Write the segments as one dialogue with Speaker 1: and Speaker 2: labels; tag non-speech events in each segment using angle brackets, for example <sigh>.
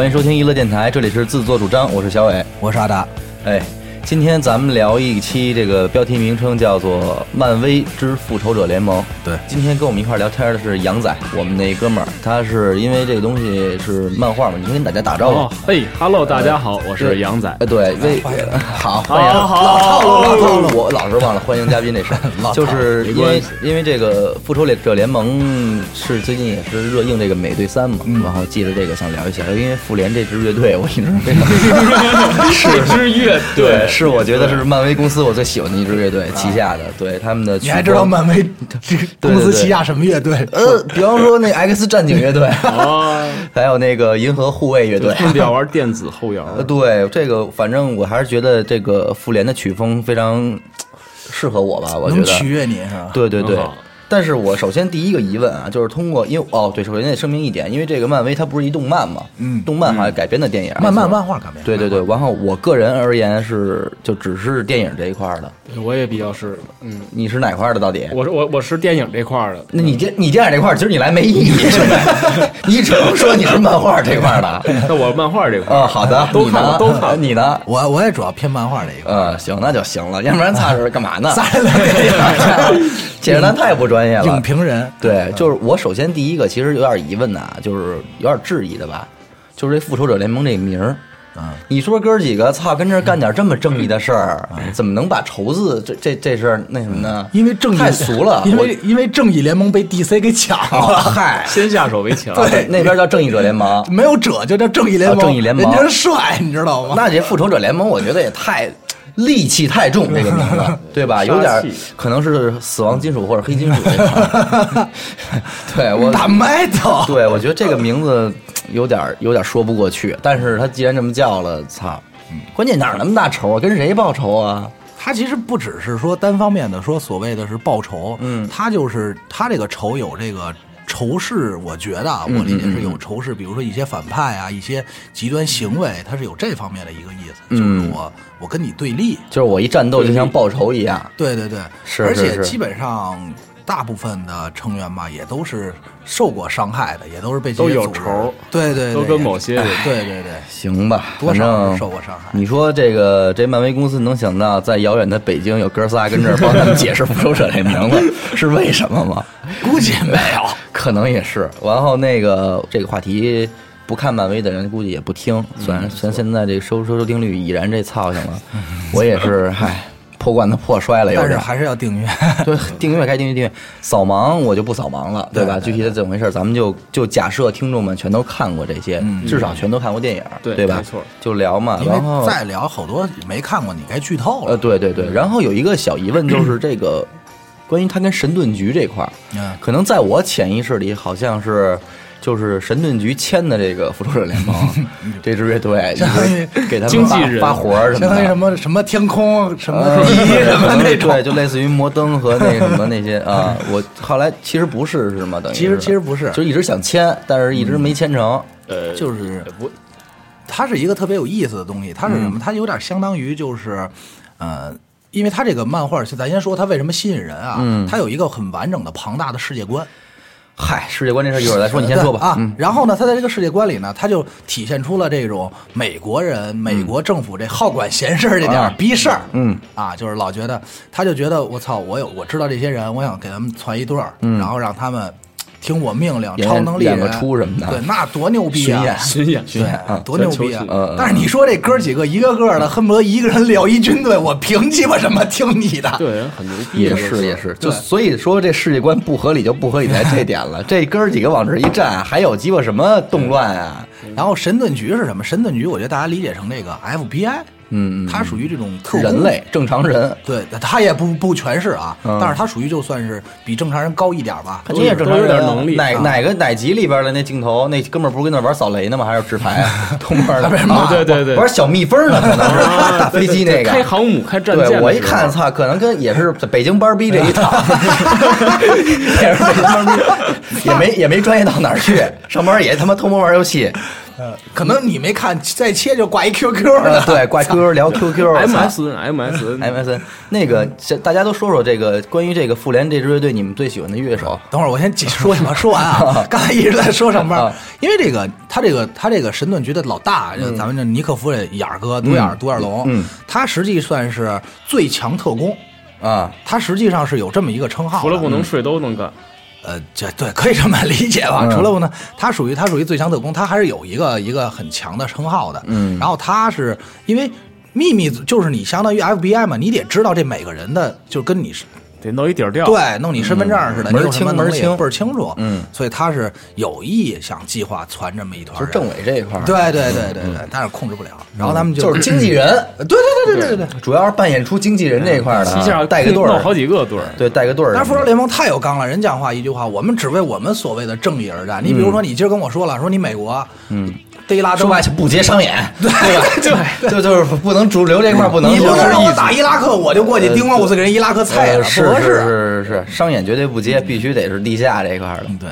Speaker 1: 欢迎收听娱乐电台，这里是自作主张，我是小伟，
Speaker 2: 我是阿达。
Speaker 1: 哎，今天咱们聊一期，这个标题名称叫做《漫威之复仇者联盟》。
Speaker 2: 对，
Speaker 1: 今天跟我们一块聊天的是杨仔，我们那哥们儿，他是因为这个东西是漫画嘛，你先跟大家打招呼。
Speaker 3: 哦，嘿，Hello，大家好，我是杨仔。
Speaker 1: 哎，对，为 <laughs> 好欢迎，
Speaker 3: 好好
Speaker 1: 老套路，
Speaker 3: 好
Speaker 1: 老套路，我老是忘了欢迎嘉宾这事儿，<laughs> 就是因为因为这个复仇者联盟是最近也是热映这个美队三嘛，然后借着这个想聊一下，因为复联这支乐队我一直非常 <laughs>
Speaker 3: 这支乐
Speaker 1: 对，是我觉得是漫威公司我最喜欢的一支乐队旗下的，对他们的。
Speaker 2: 你还知道漫威 <laughs> 公司旗下什么乐队？
Speaker 1: 呃，比方说那 X 战警乐队，
Speaker 3: 啊，
Speaker 1: 还有那个银河护卫乐队。<laughs>
Speaker 3: 他们比较玩电子后摇。
Speaker 1: 呃，对这个，反正我还是觉得这个复联的曲风非常 <tsk> 适合我吧，我觉得。
Speaker 2: 能取悦你是吧？
Speaker 1: 对对对。但是我首先第一个疑问啊，就是通过，因为哦，对，首先得声明一点，因为这个漫威它不是一动漫嘛，
Speaker 2: 嗯
Speaker 1: 动漫好像改编的电影，
Speaker 2: 漫漫漫画改编。
Speaker 1: 对对对，然后我个人而言是就只是电影这一块儿的，
Speaker 3: 我也比较是，嗯，
Speaker 1: 你是哪块儿的到底？
Speaker 3: 我是我我是电影这块儿的。
Speaker 1: 那你电你电影这块儿，其实你来没意义，是吧？<laughs> 你只能说你是漫画这块的。
Speaker 3: 那我漫画这块儿
Speaker 1: 哦，好的，
Speaker 3: 都看都看了
Speaker 1: 你呢？
Speaker 2: 我我也主要偏漫画这一块。
Speaker 1: 呃，行，那就行了，要不然擦是干嘛呢？<laughs> 简直咱太不专业了。
Speaker 2: 影评人，
Speaker 1: 对，就是我首先第一个其实有点疑问呐，就是有点质疑的吧，就是这复仇者联盟这名儿。
Speaker 2: 嗯，
Speaker 1: 你说哥几个操，跟这儿干点这么正义的事儿，怎么能把仇字这这这事儿那什么呢？
Speaker 2: 因为正义
Speaker 1: 太俗了，
Speaker 2: 因为因为正义联盟被 DC 给抢了，
Speaker 1: 嗨，<laughs>
Speaker 3: 先下手为强。<laughs>
Speaker 2: 对
Speaker 1: 那边叫正义者联盟，
Speaker 2: 没有者就叫正义联盟。
Speaker 1: 啊正义联盟
Speaker 2: 人家帅，你知道吗？
Speaker 1: 那这复仇者联盟，我觉得也太戾气太重，<laughs> 这个名字，<laughs> 对吧？有点可能是死亡金属或者黑金属这块儿。<laughs> 对我
Speaker 2: 大麦头。
Speaker 1: 对，我觉得这个名字有点有点说不过去。但是他既然这么叫了，操！关键哪儿那么大仇啊？跟谁报仇啊？
Speaker 2: 他其实不只是说单方面的说所谓的是报仇，
Speaker 1: 嗯
Speaker 2: 他就是他这个仇有这个仇视，我觉得啊，
Speaker 1: 嗯
Speaker 2: 我理解是有仇视，比如说一些反派啊，一些极端行为，它是有这方面的一个意思，就是
Speaker 1: 嗯
Speaker 2: 我我跟你对立，
Speaker 1: 就是我一战斗就像报仇一样。
Speaker 2: 对对对，
Speaker 1: 是
Speaker 2: 而且基本上大部分的成员吧，也都是受过伤害的，也都是被这
Speaker 3: 都有仇
Speaker 2: 对对对，
Speaker 3: 都跟某些人
Speaker 2: 对对对，
Speaker 1: 行吧，反
Speaker 2: 多少
Speaker 1: 正
Speaker 2: 受过伤害。
Speaker 1: 你说这个这漫威公司能想到在遥远的北京有哥仨跟这儿帮他们解释复仇者这名字 <laughs> 是为什么吗？
Speaker 2: 估计没有。
Speaker 1: 可能也是。然后那个这个话题，不看漫威的人估计也不听。虽然虽然现在这个收收收听率已然这操性了，<laughs> 我也是嗨破罐子破摔了，有点。
Speaker 2: 但是还是要订阅，<laughs>
Speaker 1: 对，订阅该订阅订阅，扫盲我就不扫盲了，对吧？
Speaker 2: 对对
Speaker 1: 具体的怎么回事，咱们就就假设听众们全都看过这些，至少全都看过电影，
Speaker 3: 对
Speaker 1: 吧？
Speaker 3: 没错，
Speaker 1: 就聊嘛。
Speaker 2: 因
Speaker 1: 然后
Speaker 2: 为再聊好多没看过，你该剧透了。
Speaker 1: 呃，对对对，然后有一个小疑问就是这个 <clears throat> 关于他跟神盾局这块儿，
Speaker 2: 嗯
Speaker 1: 可能在我潜意识里好像是。就是神盾局签的这个复仇者联盟 <laughs> 这支乐队，
Speaker 2: 相当于
Speaker 1: 给他们发
Speaker 3: 经纪人
Speaker 1: 发活儿什么的，
Speaker 2: 相当于什么什么天空什么
Speaker 1: 呃
Speaker 2: 第一什么那种。
Speaker 1: 对，就类似于摩登和那什么那些啊。<laughs> 我后来其实不是是吗？等于
Speaker 2: 其实其实不是
Speaker 1: 就一直想签，但是一直没签成。
Speaker 3: 呃，
Speaker 2: 就是
Speaker 3: 不，
Speaker 2: 它是一个特别有意思的东西，它是什么？它有点相当于就是，呃，因为它这个漫画，咱先说它为什么吸引人啊？
Speaker 1: 嗯
Speaker 2: 它有一个很完整的庞大的世界观。
Speaker 1: 嗨，世界观这事儿一会儿再说，你先说吧。<laughs>
Speaker 2: 啊。
Speaker 1: 嗯
Speaker 2: 然后呢，他在这个世界观里呢，他就体现出了这种美国人、美国政府这好管闲事儿这点逼事儿。
Speaker 1: 嗯
Speaker 2: 啊，就是老觉得，他就觉得我操，我有我知道这些人，我想给他们攒一对儿，然后让他们听我命令，超能力人
Speaker 1: 演个出什么的
Speaker 2: 对，那多牛逼啊！
Speaker 1: 巡演
Speaker 3: 巡演
Speaker 1: 巡演啊
Speaker 2: 对，多牛逼啊但是你说这哥几个一个个的，恨不得一个人撂一军队，我凭鸡巴什么听你的？<laughs>
Speaker 3: 对，很牛逼。
Speaker 1: 也是也是，就所以说这世界观不合理就不合理在这点了。这 <laughs> 哥几个往这一站，还有鸡巴什么动乱啊？
Speaker 2: 然后神盾局是什么？神盾局，我觉得大家理解成这个 FBI，
Speaker 1: 嗯，嗯
Speaker 2: 它属于这种特
Speaker 1: 人类正常人，
Speaker 2: 对，他也不不全是啊，
Speaker 1: 嗯。
Speaker 2: 但是他属于就算是比正常人高一点吧。
Speaker 1: 你也正常
Speaker 3: 有点能力
Speaker 1: 哪
Speaker 2: 啊。
Speaker 1: 哪个哪集里边的那镜头，那哥们儿不是跟那玩扫雷呢吗？还是纸牌啊？<laughs> 偷摸的，<laughs>
Speaker 3: 对对对。
Speaker 1: 玩小蜜蜂呢，可能是打飞机那个。
Speaker 3: 开航母、开战舰
Speaker 1: 我一看，操，可能跟也是北京班儿逼这一套，<laughs> 也是北京班儿逼，也没也没专业到哪儿去，上班也他妈偷摸玩游戏，
Speaker 2: 呃可能你没看，再切就挂一 QQ
Speaker 1: 呃
Speaker 2: 的。
Speaker 1: 对，<laughs> 挂 QQ 聊 QQ，MSN，MSN，MSN <laughs> 那个，这大家都说说这个关于这个复联这支乐队，你们最喜欢的乐手？
Speaker 2: 等会儿我先解说什么，说完啊，<laughs> 刚才一直在说上班
Speaker 1: 啊，
Speaker 2: 因为这个他这个他这个神盾局的老大，就咱们这尼克夫人眼儿哥独眼儿独眼龙
Speaker 1: 嗯，
Speaker 2: 他实际算是最强特工，
Speaker 1: 啊，
Speaker 2: 他实际上是有这么一个称号。
Speaker 3: 除了不能睡都能干。
Speaker 2: 呃，这对可以这么理解吧？
Speaker 1: 嗯
Speaker 2: 除了不能，他属于他属于最强特工，他还是有一个一个很强的称号的。
Speaker 1: 嗯
Speaker 2: 然后他是因为秘密就是你相当于 FBI 嘛，你得知道这每个人的，就是跟你是
Speaker 3: 得弄一底儿掉。
Speaker 2: 对弄你身份证似的，
Speaker 1: 嗯门清门清
Speaker 2: 倍儿清楚。
Speaker 1: 嗯，
Speaker 2: 所以他是有意想计划攒这么一团人，
Speaker 1: 就是政委这一块儿，
Speaker 2: 对对对对对，但是控制不了。然后他们就
Speaker 1: 就是经纪人，<clears throat>
Speaker 2: 对对对对对对对。
Speaker 1: 主要是扮演出经纪人这一块儿的啊，
Speaker 3: 一下
Speaker 1: 带个队儿，
Speaker 3: 弄好几个队儿。
Speaker 1: 对，带个队儿。
Speaker 2: 但是复仇联盟太有刚了，人讲话一句话，我们只为我们所谓的正义而战。你比如说，你今儿跟我说了，说你美国，嗯，逮拉登
Speaker 1: 说白就不接商演，对吧？<laughs> 对，就就是不能主流这块儿不能，
Speaker 2: 你不
Speaker 1: 就是
Speaker 2: 能让我打伊拉克，我就过去叮咣五四给人伊拉克菜了，
Speaker 1: 呃是是
Speaker 2: 不合适。
Speaker 1: 是是是，商演绝对不接，必须得是地下这一块儿的。
Speaker 2: 嗯，对，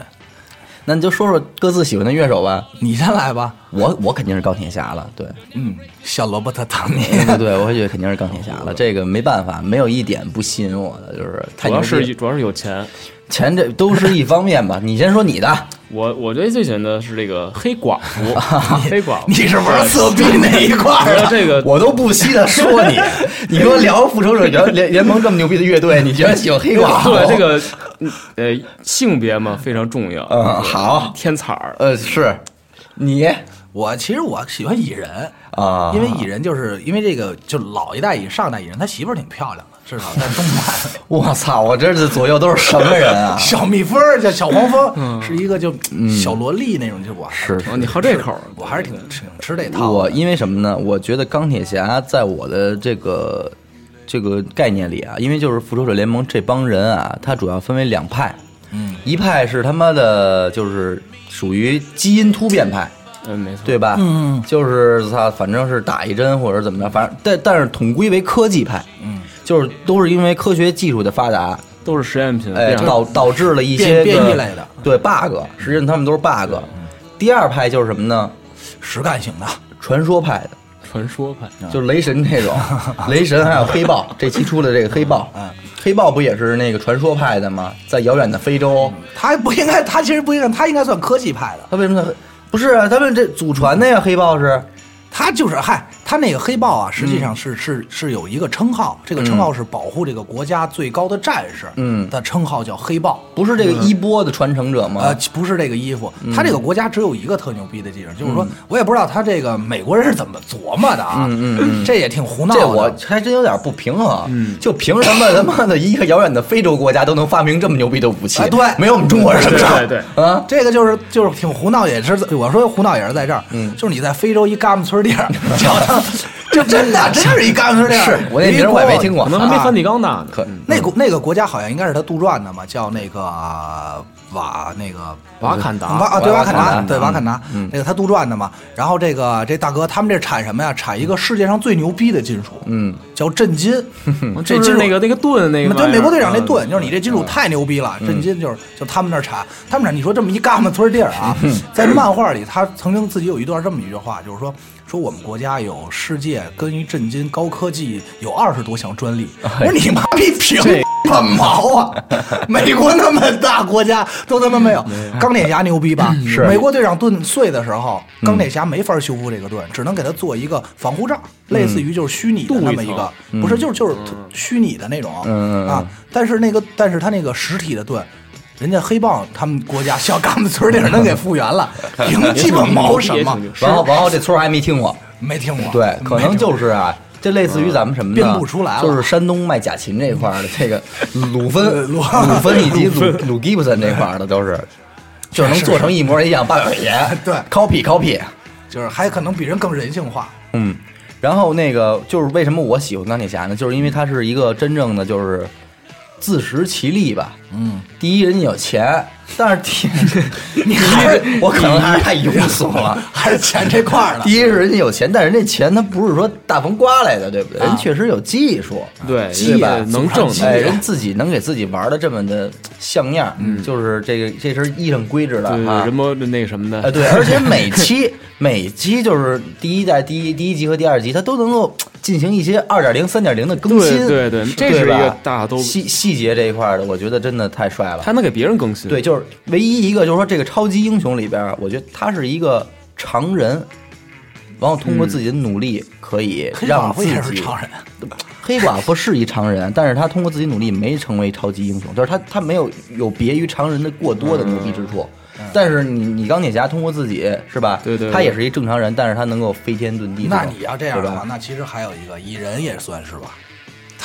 Speaker 1: 那你就说说各自喜欢的乐手吧。
Speaker 2: 你先来吧。
Speaker 1: 我我肯定是钢铁侠了，对，
Speaker 2: 嗯，小罗伯特·唐尼。<laughs>
Speaker 1: 对我觉得肯定是钢铁侠了。这个没办法，没有一点不吸引我的，就是太
Speaker 3: 主要是主要是有钱。
Speaker 1: 钱这都是一方面吧。你先说你的，<laughs>
Speaker 3: 我我觉得最喜欢的是这个黑寡妇，<laughs> 黑寡妇。
Speaker 2: 你是玩色逼那一块儿的？
Speaker 3: 这个
Speaker 1: 我都不惜的说你，<laughs> 你说聊复仇者联联联盟这么牛逼的乐队，你居然喜欢黑寡妇？
Speaker 3: 对这个嗯呃性别嘛非常重要。
Speaker 1: 嗯好
Speaker 3: 天才儿。
Speaker 1: 呃是，你
Speaker 2: 我其实我喜欢蚁人，
Speaker 1: 啊，
Speaker 2: 因为蚁人就是因为这个，就老一代蚁上一代蚁人，他媳妇儿挺漂亮的，至少 <laughs> 在动漫。
Speaker 1: 我操，我这是左右都是什么人啊？<laughs>
Speaker 2: 小蜜蜂儿叫小黄蜂，是一个就小萝莉那种，就我
Speaker 1: 是
Speaker 3: 哦，你好这口儿，
Speaker 2: 我还是挺挺吃这套。
Speaker 1: 我因为什么呢？我觉得钢铁侠在我的这个这个概念里啊，因为就是复仇者联盟这帮人啊，他主要分为两派，
Speaker 2: 嗯，
Speaker 1: 一派是他妈的，就是属于基因突变派，
Speaker 3: 嗯，没错。
Speaker 1: 对吧？
Speaker 2: 嗯，
Speaker 1: 就是他反正是打一针或者怎么着，反正但但是统归为科技派，
Speaker 2: 嗯，
Speaker 1: 就是都是因为科学技术的发达，
Speaker 3: 都是实验品。
Speaker 1: 哎，导导致了一些
Speaker 2: 变异类的
Speaker 1: 对 bug，实际上他们都是 bug。第二派就是什么呢？
Speaker 2: 实干型的，
Speaker 1: 传说派的。
Speaker 3: 传说派。
Speaker 1: 就是雷神这种，<laughs> 雷神还有黑豹，<laughs> 这期出的这个黑豹，
Speaker 2: 嗯，
Speaker 1: 黑豹不也是那个传说派的吗？在遥远的非洲，
Speaker 2: 他不应该，他其实不应该，他应该算科技派的。
Speaker 1: 他为什么他不是啊？他们这祖传的呀，黑豹是
Speaker 2: 他就是嗨，他那个黑豹啊，实际上是、是是有一个称号，这个称号是保护这个国家最高的战士，
Speaker 1: 嗯。
Speaker 2: 的称号叫黑豹。
Speaker 1: 不是这个衣钵的传承者吗？
Speaker 2: 呃，不是这个衣服，他这个国家只有一个特牛逼的技能，就是说我也不知道他这个美国人是怎么琢磨的啊，
Speaker 1: 嗯嗯嗯。
Speaker 2: 这也挺胡闹的。
Speaker 1: 这我还真有点不平衡，就凭什么他妈的一个遥远的非洲国家都能发明这么牛逼的武器？
Speaker 2: 哎对。
Speaker 1: 没有我们中国人什么事儿。
Speaker 3: 对对
Speaker 1: 啊？
Speaker 2: 这个就是就是挺胡闹，也是我说胡闹也是在这儿，
Speaker 1: 嗯。
Speaker 2: 就是你在非洲一嘎巴村地儿，<laughs> 叫他，就真的真是一钢丝链，
Speaker 1: 是我那名儿我也没听过
Speaker 3: 可能还没梵蒂冈大呢。
Speaker 1: 可
Speaker 2: 那国那个国家好像应该是他杜撰的嘛，叫那个瓦那个
Speaker 3: 瓦坎达
Speaker 2: 瓦啊，对瓦坎达，对瓦坎达，
Speaker 1: 嗯
Speaker 2: 那个他杜撰的嘛。然后这个这大哥他们这产什么呀？产一个世界上最牛逼的金属，
Speaker 1: 嗯，
Speaker 2: 叫震金。<laughs> 这金属
Speaker 3: 那个那个盾那个。
Speaker 2: 对美国队长那
Speaker 3: 嗯
Speaker 2: 盾，就是你这金属太牛逼了，震金就是就他们那儿产，他们那你说这么一嘎巴村地儿啊，<laughs> 在漫画里他曾经自己有一段这么一句话，就是说说我们国家有世界关于震金高科技有二十多项专利，我说你妈逼凭什毛啊？美国那么大国家都他妈没有，钢铁侠牛逼吧？
Speaker 1: 是
Speaker 2: 美国队长盾碎的时候，钢铁侠没法修复这个盾，只能给他做一个防护罩，类似于就是虚拟的那么一个，不是就是就是虚拟的那种啊。但是那个，但是他那个实体的盾，人家黑豹他们国家小嘎子村地儿能给复原了，<laughs> 凭鸡巴毛什么？
Speaker 1: 然后然后这村儿还没听过，
Speaker 2: 没听过。
Speaker 1: 对，可能就是啊。这类似于咱们什么呢？
Speaker 2: 编不出来了。
Speaker 1: 就是山东卖假琴这块儿的，这个 <laughs> 鲁芬、
Speaker 2: 鲁
Speaker 1: 鲁芬。以及鲁鲁吉布森这块儿的都是，就能做成一模一样，八百块钱，<laughs>
Speaker 2: 对
Speaker 1: ，copy copy，
Speaker 2: 就是还可能比人更人性化。
Speaker 1: 嗯。然后那个就是为什么我喜欢钢铁侠呢？就是因为他是一个真正的就是自食其力吧，
Speaker 2: 嗯，
Speaker 1: 第一人家有钱，但是第你还是我可能还是太庸俗了。<laughs>
Speaker 2: 还是钱这块儿呢。
Speaker 1: 第一是人家有钱，但是人家钱他不是说大风刮来的，对不对？人确实有技术，
Speaker 3: 对，
Speaker 1: 对吧？
Speaker 3: 能挣
Speaker 1: 哎，人自己能给自己玩的这么的像样，就是这个这身衣裳规制的啊，
Speaker 3: 人模那什么的，
Speaker 1: 哎，对，而且每期 <laughs> 每期就是第一代第一第一集和第二集，它都能够进行一些二点零、三点零的更新，
Speaker 3: 对对，这是一个大都
Speaker 1: 细细节这一块的，我觉得真的太帅了。
Speaker 3: 他能给别人更新，
Speaker 1: 对，就是唯一一个就是说这个超级英雄里边，我觉得他是一个常人。然后通过自己的努力，可以让自己。
Speaker 2: 黑寡妇也是常人，<laughs>
Speaker 1: 黑寡妇是一常人，但是他通过自己努力没成为超级英雄，就是他他没有有别于常人的过多的牛逼之处。但是你你钢铁侠通过自己是吧？
Speaker 3: 对对，
Speaker 1: 他也是一正常人，但是他能够飞天遁地。
Speaker 2: 那你要这样的话，那其实还有一个蚁人也算是吧。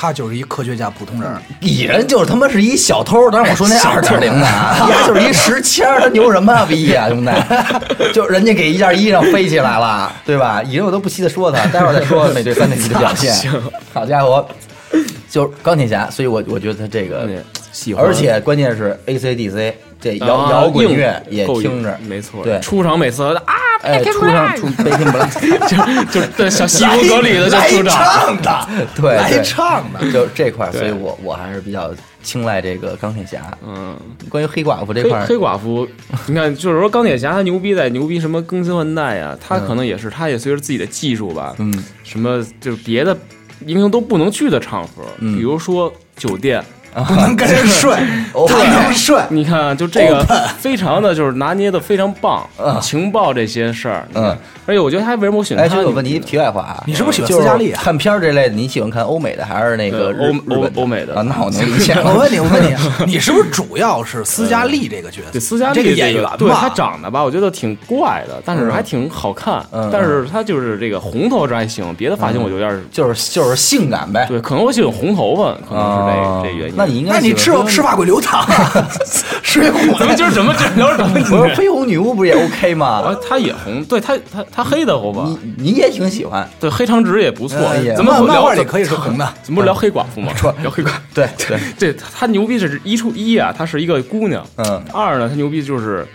Speaker 2: 他就是一科学家，普通人。
Speaker 1: 蚁人就是他妈是一小偷，当然我说那二点零的，他 <laughs> 就是一石签他牛什么逼呀，兄弟！<laughs> 就人家给一件衣裳飞起来了，对吧？蚁人我都不稀得说他，<laughs> 待会儿再说美队三点零的表现。好家伙，就是钢铁侠，所以我我觉得他这个
Speaker 3: 喜欢，
Speaker 1: 而且关键是 A C D C 这摇摇滚乐也听着，
Speaker 3: 没错，
Speaker 1: 对，
Speaker 3: 出场每次啊。
Speaker 1: 哎，出场出 <laughs>
Speaker 3: 就就对小西服革履的就出
Speaker 2: 场。的，<laughs>
Speaker 1: 对，
Speaker 2: 来唱的，
Speaker 1: 就这块，所以我我还是比较青睐这个钢铁侠。
Speaker 3: 嗯，
Speaker 1: 关于黑寡妇这块，
Speaker 3: 黑寡妇，<laughs> 你看，就是说钢铁侠他牛逼在牛逼什么更新换代呀，他可能也是他也随着自己的技术吧，
Speaker 1: 嗯，
Speaker 3: 什么就是别的英雄都不能去的场合，比如说酒店。
Speaker 2: 不能跟人睡，<laughs> 他能睡。
Speaker 3: 你看，就这个 <laughs> 非常的就是拿捏的非常棒。情报这些事儿，
Speaker 1: 嗯，
Speaker 3: 而且我觉得他为什么我选他？
Speaker 1: 哎，有问题，题外话，
Speaker 2: 你是不是喜欢斯嘉丽？
Speaker 1: 看片儿这类的，你喜欢看欧美的还是那个
Speaker 3: 欧欧欧美的？
Speaker 1: 啊，那我能理解。<laughs>
Speaker 2: 我问你，我问你，你是不是主要是斯嘉丽这个角色？
Speaker 3: 对，斯嘉丽
Speaker 2: 这个演员吧，
Speaker 3: 对他长得吧，我觉得挺怪的，但是还挺好看。但是他就是这个红头这还行，别的发型我就有点
Speaker 1: 就是就是性感呗。
Speaker 3: 对，可能我喜欢红头发，可能是这这原因。
Speaker 1: 那你应该，
Speaker 2: 那你吃。赤发鬼流淌，水浒
Speaker 3: 咱们今儿怎么聊什么？
Speaker 1: 我说绯红女巫不是也 OK 吗？
Speaker 3: 啊，她也红，对她她她黑的红吧？
Speaker 1: 你你也挺喜欢，
Speaker 3: 对黑长直也不错。
Speaker 2: 怎么漫画里可以是红的？
Speaker 3: 怎么不聊黑寡妇吗？聊黑寡妇。
Speaker 1: 对对
Speaker 3: 对，她牛逼是一出一啊，她是一个姑娘。
Speaker 1: 嗯。
Speaker 3: 二呢，她牛逼就是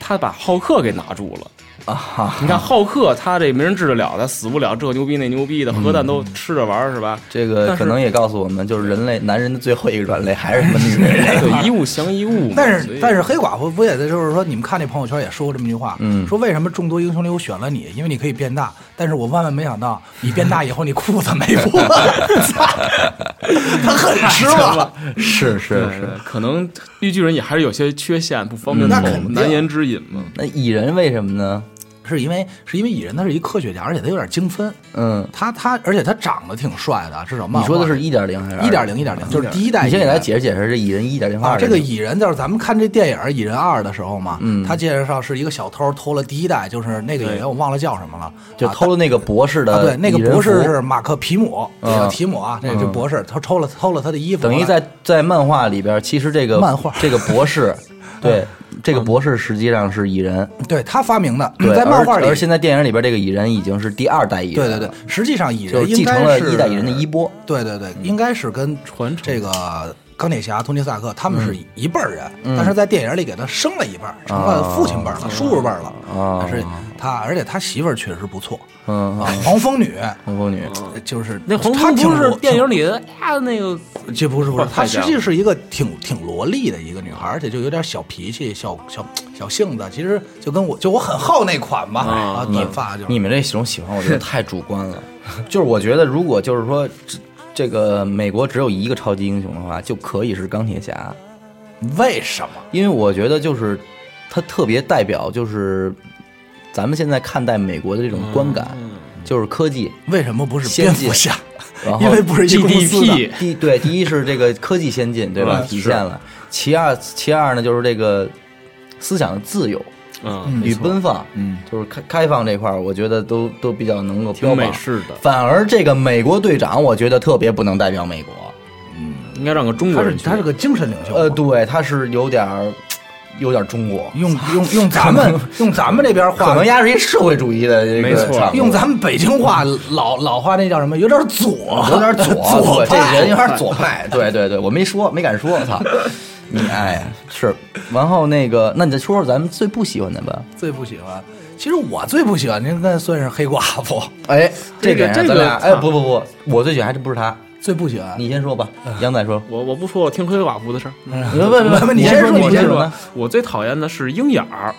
Speaker 3: 她把浩克给拿住了。
Speaker 1: 啊！
Speaker 3: 你看浩克，他这没人治得了，他死不了，这牛逼那牛逼的，核弹都吃着玩是吧？<laughs>
Speaker 1: 这个可能也告诉我们，就是人类男人的最后一个软肋还是什么女人？<laughs>
Speaker 3: 对，一物降一物。
Speaker 2: 但是但是黑寡妇不也得就是说，你们看那朋友圈也说过这么一句话，
Speaker 1: 嗯，
Speaker 2: 说为什么众多英雄里我选了你？因为你可以变大。但是我万万没想到，你变大以后你裤子没破，<laughs> 他很失望。
Speaker 1: 是是是，
Speaker 3: 可能绿巨人也还是有些缺陷，不方便透，难言之隐嘛。
Speaker 1: 那蚁人为什么呢？
Speaker 2: 是因为是因为蚁人他是一科学家，而且他有点精分。
Speaker 1: 嗯，
Speaker 2: 他他而且他长得挺帅的，至少。
Speaker 1: 你说的是一点零还是
Speaker 2: 一点零？一点零就是第一代。
Speaker 1: 你先给大家解释解释这蚁人一点零二。
Speaker 2: 这个蚁人就是咱们看这电影《蚁人二》的时候嘛，
Speaker 1: 嗯，
Speaker 2: 他介绍是一个小偷偷了第一代，就是那个演员我忘了叫什么了，
Speaker 1: 就偷了那个博士的。
Speaker 2: 对，那个博士是马克皮姆，叫提姆啊，这这博士他偷了偷了他的衣服。
Speaker 1: 等于在在漫画里边，其实这个
Speaker 2: 漫画
Speaker 1: 这个博士。<laughs> 对，这个博士实际上是蚁人，
Speaker 2: 对他发明的。
Speaker 1: 对，
Speaker 2: 在漫画里，
Speaker 1: 而现在电影里边这个蚁人已经是第二代蚁
Speaker 2: 人。对对对，实际上蚁人
Speaker 1: 继承了一代蚁人的衣钵。
Speaker 2: 对对对，应该是跟
Speaker 3: 传承
Speaker 2: 这个钢铁侠、托尼·斯塔克他们是一辈儿人，但是在电影里给他升了一辈儿，成了父亲辈儿了、叔叔辈儿了。但是他，而且他媳妇儿确实不错。
Speaker 1: 嗯
Speaker 2: 啊，黄蜂女，
Speaker 1: 黄蜂女
Speaker 2: 就是
Speaker 3: 那黄
Speaker 2: 蜂
Speaker 3: 女是电影里的呀，那个
Speaker 2: 这不是不是，她实际是一个挺挺萝莉的一个女孩，而且就有点小脾气、小小小性子。其实就跟我就我很好那款吧啊，短发就
Speaker 1: 你们这种喜欢，我觉得太主观了。<laughs> 就是我觉得，如果就是说这这个美国只有一个超级英雄的话，就可以是钢铁侠。
Speaker 2: 为什么？
Speaker 1: 因为我觉得就是他特别代表就是。咱们现在看待美国的这种观感，就是科技
Speaker 2: 为什么不是
Speaker 1: 先进？
Speaker 2: 因为不是
Speaker 3: GDP。
Speaker 1: 第对，第一是这个科技先进，对吧？体现了。其二，其二呢，就是这个思想的自由，
Speaker 3: 嗯，
Speaker 1: 与奔放，
Speaker 2: 嗯，
Speaker 1: 就是开开放这块儿，我觉得都都比较能够
Speaker 3: 挺美式的。
Speaker 1: 反而这个美国队长，我觉得特别不能代表美国，
Speaker 3: 嗯，应该让个中国人去。
Speaker 2: 他是个精神领袖，
Speaker 1: 呃，对，他是有点儿。有点中国，
Speaker 2: 用用 <laughs> 用咱们用咱们这边话，
Speaker 1: 可能压是一社会主义的，
Speaker 3: 没错。
Speaker 2: 用咱们北京话老 <laughs> 老话，那叫什么？有点左，
Speaker 1: 有点左，
Speaker 2: 左
Speaker 1: 这人有点左派。对对对，我没说，没敢说，我操。你哎是，然后那个，那你再说说咱们最不喜欢的吧？
Speaker 2: 最不喜欢，其实我最不喜欢应该算是黑寡妇，
Speaker 1: 哎，<laughs>
Speaker 3: 这个这个
Speaker 1: 咱俩，哎，不不不，我最喜欢还真不是他，
Speaker 2: 最不喜欢。
Speaker 1: 你先说吧，杨仔说。
Speaker 3: 我我不说，我听黑寡妇的事儿。
Speaker 1: 不不不，
Speaker 2: 不你先
Speaker 1: 先
Speaker 2: 说你先说
Speaker 1: 你先说。
Speaker 3: 我最讨厌的是鹰眼儿，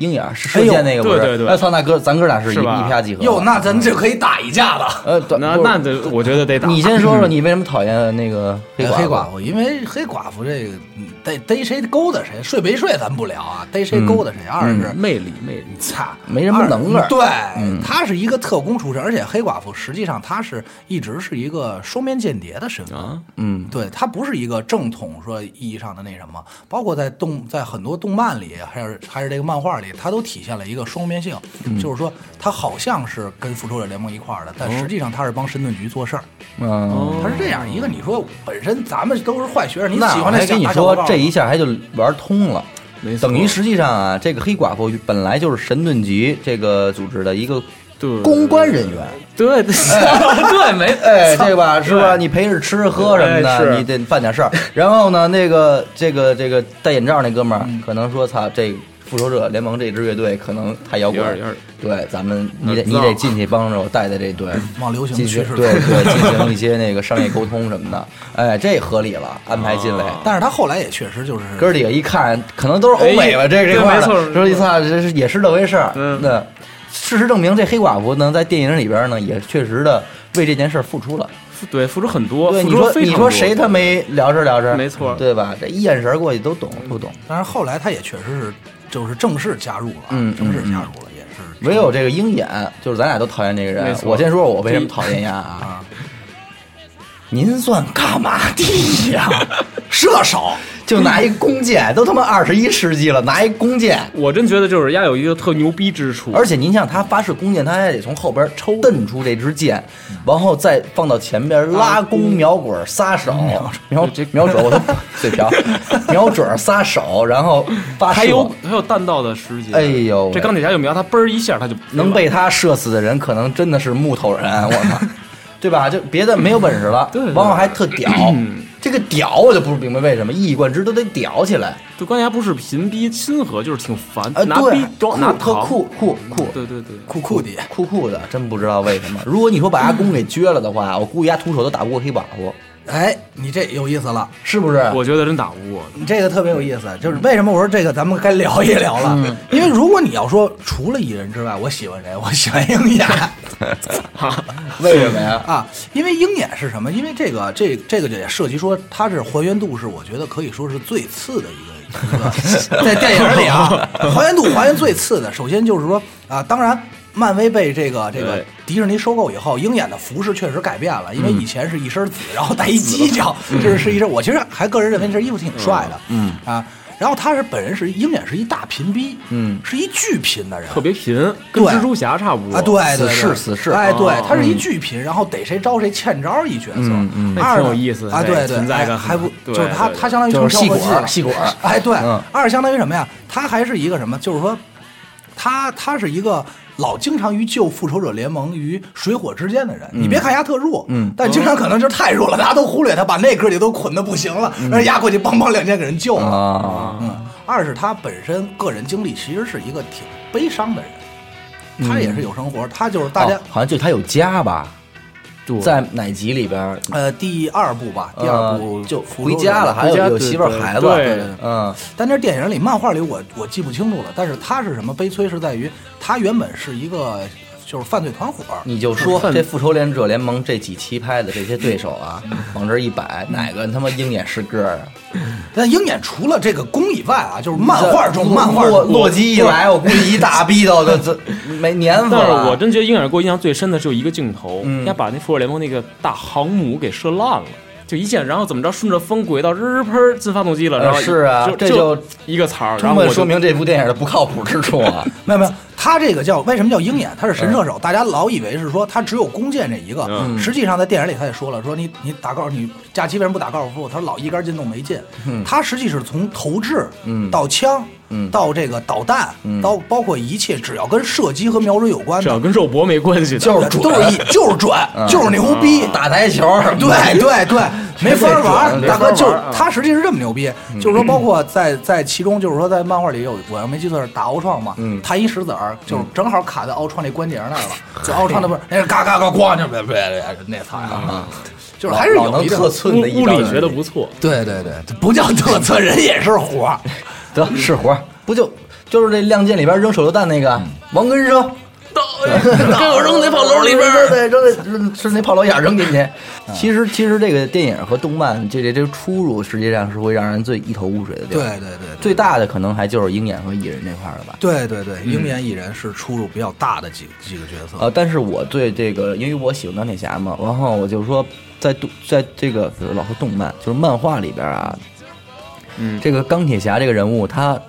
Speaker 1: 鹰眼是射箭那个不是？
Speaker 3: 哎呦对对对
Speaker 1: 哎操，那哥咱哥俩是一一啪即合。
Speaker 2: 哟，那咱就可以打一架了。
Speaker 1: 呃，
Speaker 3: 那那得我觉得得打。
Speaker 1: 你先说说你为什么讨厌那个黑寡妇？
Speaker 2: 黑寡妇，因为黑寡妇这个嗯逮逮谁勾搭谁，睡没睡咱不聊啊，逮谁勾搭谁。二是
Speaker 3: 魅力魅力，
Speaker 2: 操，
Speaker 1: 没什么能耐
Speaker 2: 二对，他是一个特工出身，而且黑寡妇实际上他是一直是一个双面间谍的身份。
Speaker 3: 啊，
Speaker 1: 嗯，
Speaker 2: 对他不是一个正统说意义上的那什么，包括在动在很多动漫里，还是还是这个漫画里，它都体现了一个双面性，
Speaker 1: 嗯
Speaker 2: 就是说他好像是跟复仇者联盟一块儿的，但实际上他是帮神盾局做事儿，
Speaker 1: 嗯，
Speaker 2: 他是这样一个。你说本身咱们都是坏学生，你喜欢
Speaker 1: 那跟你说这一下还就玩通了。等于实际上啊，这个黑寡妇本来就是神盾局这个组织的一个公关人员，
Speaker 3: 对对 <laughs> 对，没
Speaker 1: 哎，这个吧是吧？你陪着吃喝什么
Speaker 3: 哎
Speaker 1: 的，
Speaker 3: 是
Speaker 1: 你得办点事儿。然后呢，那个这个这个戴眼罩那哥们儿
Speaker 2: 嗯
Speaker 1: 可能说：“操，这复仇者联盟这支乐队可能太摇滚对，咱们你得你得进去帮着我带带这队，
Speaker 2: 往流行
Speaker 1: 进
Speaker 2: 趋势
Speaker 1: 行对对进行一些那个商业沟通什么的。哎，这合理了，安排进来。
Speaker 3: 啊
Speaker 2: 但是他后来也确实就是
Speaker 1: 哥儿几个一看，可能都是欧美吧，
Speaker 3: 哎
Speaker 1: 这这块儿的
Speaker 3: 对没错
Speaker 1: 说一操，这是也是这回事儿。
Speaker 3: 嗯
Speaker 1: 那事实证明，这黑寡妇呢，在电影里边呢，也确实的为这件事儿付出了。
Speaker 3: 对付出很多，
Speaker 1: 对，你说你说谁他没聊着聊着？
Speaker 3: 没错
Speaker 1: 对吧？这一眼神过去都懂，都懂。
Speaker 2: 但是后来他也确实是就是正式加入了，
Speaker 1: 嗯
Speaker 2: 正式加入了，也是
Speaker 1: 唯有这个鹰眼，就是咱俩都讨厌这个人我先说说我为什么讨厌呀啊？<laughs>
Speaker 2: 啊，
Speaker 1: 您算干嘛的呀？<laughs>
Speaker 2: 射手。
Speaker 1: 就拿一弓箭，都他妈二十一世纪了，拿一弓箭。<laughs>
Speaker 3: 我真觉得就是丫有一个特牛逼之处，
Speaker 1: 而且您像他发射弓箭，他还得从后边抽蹬出这支箭，然后再放到前边拉弓瞄准撒手，瞄瞄准我都嘴瓢，<laughs> 瞄准撒手，然后发射。
Speaker 3: 还有还有弹道的时间，
Speaker 1: 哎呦。
Speaker 3: 这钢铁侠就瞄他嘣儿一下他就
Speaker 1: 能被他射死的人，可能真的是木头人，我操，对吧？就别的没有本事了，
Speaker 3: 对对
Speaker 1: 往往还特屌。这个屌我就不明白为什么一以贯之都得屌起来。
Speaker 3: 就关键还不是贫逼亲和，就是挺烦，
Speaker 1: 呃，
Speaker 3: 拿
Speaker 1: 对
Speaker 3: 逼，装拿糖，
Speaker 1: 特酷酷酷。
Speaker 3: 对对对，
Speaker 2: 酷酷的，
Speaker 1: 酷酷的，真不知道为什么。如果你说把阿公给撅了的话，我估计他徒手都打不过黑寡妇，
Speaker 2: 哎，你这有意思了，
Speaker 1: 是不是？
Speaker 3: 我觉得真打不过，
Speaker 2: 你这个特别有意思，就是为什么我说这个咱们该聊一聊了？
Speaker 1: 嗯
Speaker 2: 因为如果你要说除了蚁人之外，我喜欢谁？我喜欢鹰眼 <laughs> <laughs>
Speaker 1: 为什么呀？
Speaker 2: 啊，因为鹰眼是什么？因为这个这这个也涉及说它是还原度是我觉得可以说是最次的一个。一个 <laughs> 在电影里啊，还原度还原最次的，首先就是说啊，当然，漫威被这个这个迪士尼收购以后，鹰眼的服饰确实改变了，因为以前是一身紫，然后带一犄角，<laughs> 这是是一身。我其实还个人认为这身衣服挺帅的，
Speaker 1: 嗯。
Speaker 2: 啊，然后他是本人是鹰眼是一大贫逼，
Speaker 1: 嗯。
Speaker 2: 是一巨贫的人，
Speaker 3: 特别贫，跟
Speaker 2: 对。
Speaker 3: 蜘蛛侠差不多。
Speaker 2: 啊，对对对，
Speaker 1: 死
Speaker 2: 哎，对
Speaker 3: 哦，
Speaker 2: 他是一巨贫，然后逮谁招谁，欠招一角色，
Speaker 1: 嗯
Speaker 2: 二
Speaker 3: 有意思
Speaker 2: 啊，对对，
Speaker 3: 存在感
Speaker 2: 哎还不就是他他相当于
Speaker 1: 就是细
Speaker 2: 跳过气了
Speaker 1: 果儿细果儿
Speaker 2: 哎，对
Speaker 1: 嗯，
Speaker 2: 二相当于什么呀？他还是一个什么？就是说，他他是一个。老经常于救复仇者联盟于水火之间的人，你别看丫特弱，
Speaker 1: 嗯。
Speaker 2: 但经常可能就是太弱了，大家都忽略他，把那哥几个都捆的不行了，让丫过去梆梆两剑给人救了。
Speaker 1: 啊，
Speaker 2: 嗯，二是他本身个人经历其实是一个挺悲伤的人，他也是有生活，他就是大家、
Speaker 1: 哦好像就他有家吧，
Speaker 3: 对
Speaker 1: 在哪集里边？
Speaker 2: 呃第二部吧，第二部
Speaker 1: 呃就回家了，还有有媳妇儿孩子，
Speaker 3: 对。
Speaker 2: 对对
Speaker 1: 嗯。
Speaker 2: 但这电影里、漫画里我我记不清楚了，但是他是什么？悲催是在于他原本是一个就是犯罪团伙，
Speaker 1: 你就说这复仇者联盟这几期拍的这些对手啊，<laughs> 往这儿一摆，哪个他妈鹰眼是个儿啊？
Speaker 2: 但鹰眼除了这个功以外啊，就是漫画中漫画中
Speaker 1: 洛洛基一来，我估计一大逼斗的这没 <laughs> 年份
Speaker 3: 但是
Speaker 1: 了。
Speaker 3: 我真觉得鹰眼给我印象最深的只有一个镜头，
Speaker 1: 嗯
Speaker 3: 人家把那复仇联盟那个大航母给射烂了。就一箭，然后怎么着，顺着风轨道日日喷儿进发动机了，然后
Speaker 1: 呃是啊
Speaker 3: 就
Speaker 1: 这就
Speaker 3: 一个词儿，然
Speaker 1: 充
Speaker 3: 后
Speaker 1: 说明这部电影的不靠谱之处啊！<laughs>
Speaker 2: 没有没有，他这个叫为什么叫鹰眼？他是神射手，大家老以为是说他只有弓箭这一个，
Speaker 3: 嗯
Speaker 2: 实际上在电影里他也说了，说你你打高你假期为什么不打高尔夫？他说老一杆进洞没进，他实际是从投掷
Speaker 1: 嗯
Speaker 2: 到枪到这个导弹，到包括一切只要跟射击和瞄准有关的，
Speaker 3: 只要跟肉搏没关系的，
Speaker 2: 就是都是一就是准，<laughs> 就是牛逼，
Speaker 1: 打台球，
Speaker 2: 对对对，<laughs> 没法玩。大哥就是他，实际是这么牛逼，就是说，包括在在其中，就是说，在漫画里有，我要没记错是打奥创嘛，弹一石子儿，就是正好卡在奥创那关节那儿了，就奥创那不是 <laughs> 那是嘎嘎嘎咣就别别别那操呀，就是还是有一
Speaker 1: 特寸的
Speaker 3: 物理学的不错，
Speaker 2: 对对对，不叫特寸，人也是活，
Speaker 1: 得是活，不就就是这《亮剑》里边扔手榴弹那个王根生。<laughs>
Speaker 3: 给我扔那炮楼里边
Speaker 1: 儿，对，扔是那炮楼眼扔进去。<laughs> 其实，其实这个电影和动漫这这这出入，实际上是会让人最一头雾水的地
Speaker 2: 方。对对对，
Speaker 1: 最大的可能还就是鹰眼和蚁人这块了吧？
Speaker 2: 对对对，鹰眼、蚁人是出入比较大的几几个角色。
Speaker 1: 呃，但是我对这个，因为我喜欢钢铁侠嘛，然后我就说，在动在这个比如老说动漫，就是漫画里边啊，
Speaker 3: 嗯，
Speaker 1: 这个钢铁侠这个人物他。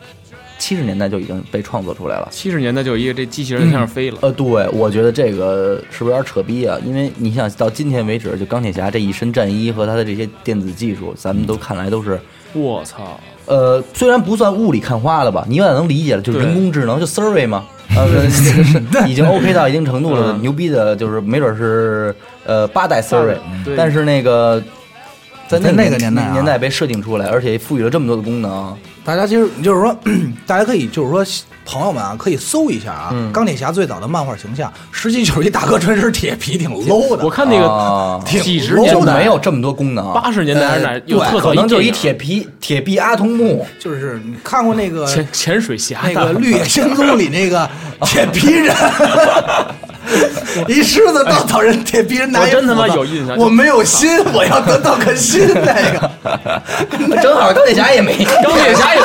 Speaker 1: 七十年代就已经被创作出来了。
Speaker 3: 七十年代就一个这机器人天上飞了。
Speaker 1: 呃，对，我觉得这个是不是有点扯逼啊？因为你想到今天为止，就钢铁侠这一身战衣和他的这些电子技术，咱们都看来都是，
Speaker 3: 我操！
Speaker 1: 呃，虽然不算雾里看花了吧，你有点能理解了，就是人工智能，就 Siri 嘛，呃，<laughs> 已经 OK 到一定程度了，牛逼的，就是没准是呃八代 Siri，但是那个在那
Speaker 2: 那个年代
Speaker 1: 年代被设定出来，而且赋予了这么多的功能。
Speaker 2: 大家其实就是说，<clears throat> 大家可以就是说，朋友们啊，可以搜一下啊，钢铁侠最早的漫画形象，实际就是一大哥穿身铁皮，挺 low 的。
Speaker 3: 我看那个几十年
Speaker 1: 代没有这么多功能，
Speaker 3: 八十年代还是哪？
Speaker 1: 对，可能就是一铁皮铁臂阿童木。
Speaker 2: 就是你看过那个
Speaker 3: 潜潜水侠
Speaker 2: 那个《绿野仙踪》里那个 <laughs> 铁皮人。<laughs> 一狮子稻草人铁皮人拿一
Speaker 3: 真他妈有印象，
Speaker 2: 我没有心，<laughs> 我要得到颗心。<laughs> 那个
Speaker 1: 正好钢铁侠也没，
Speaker 3: 钢铁侠也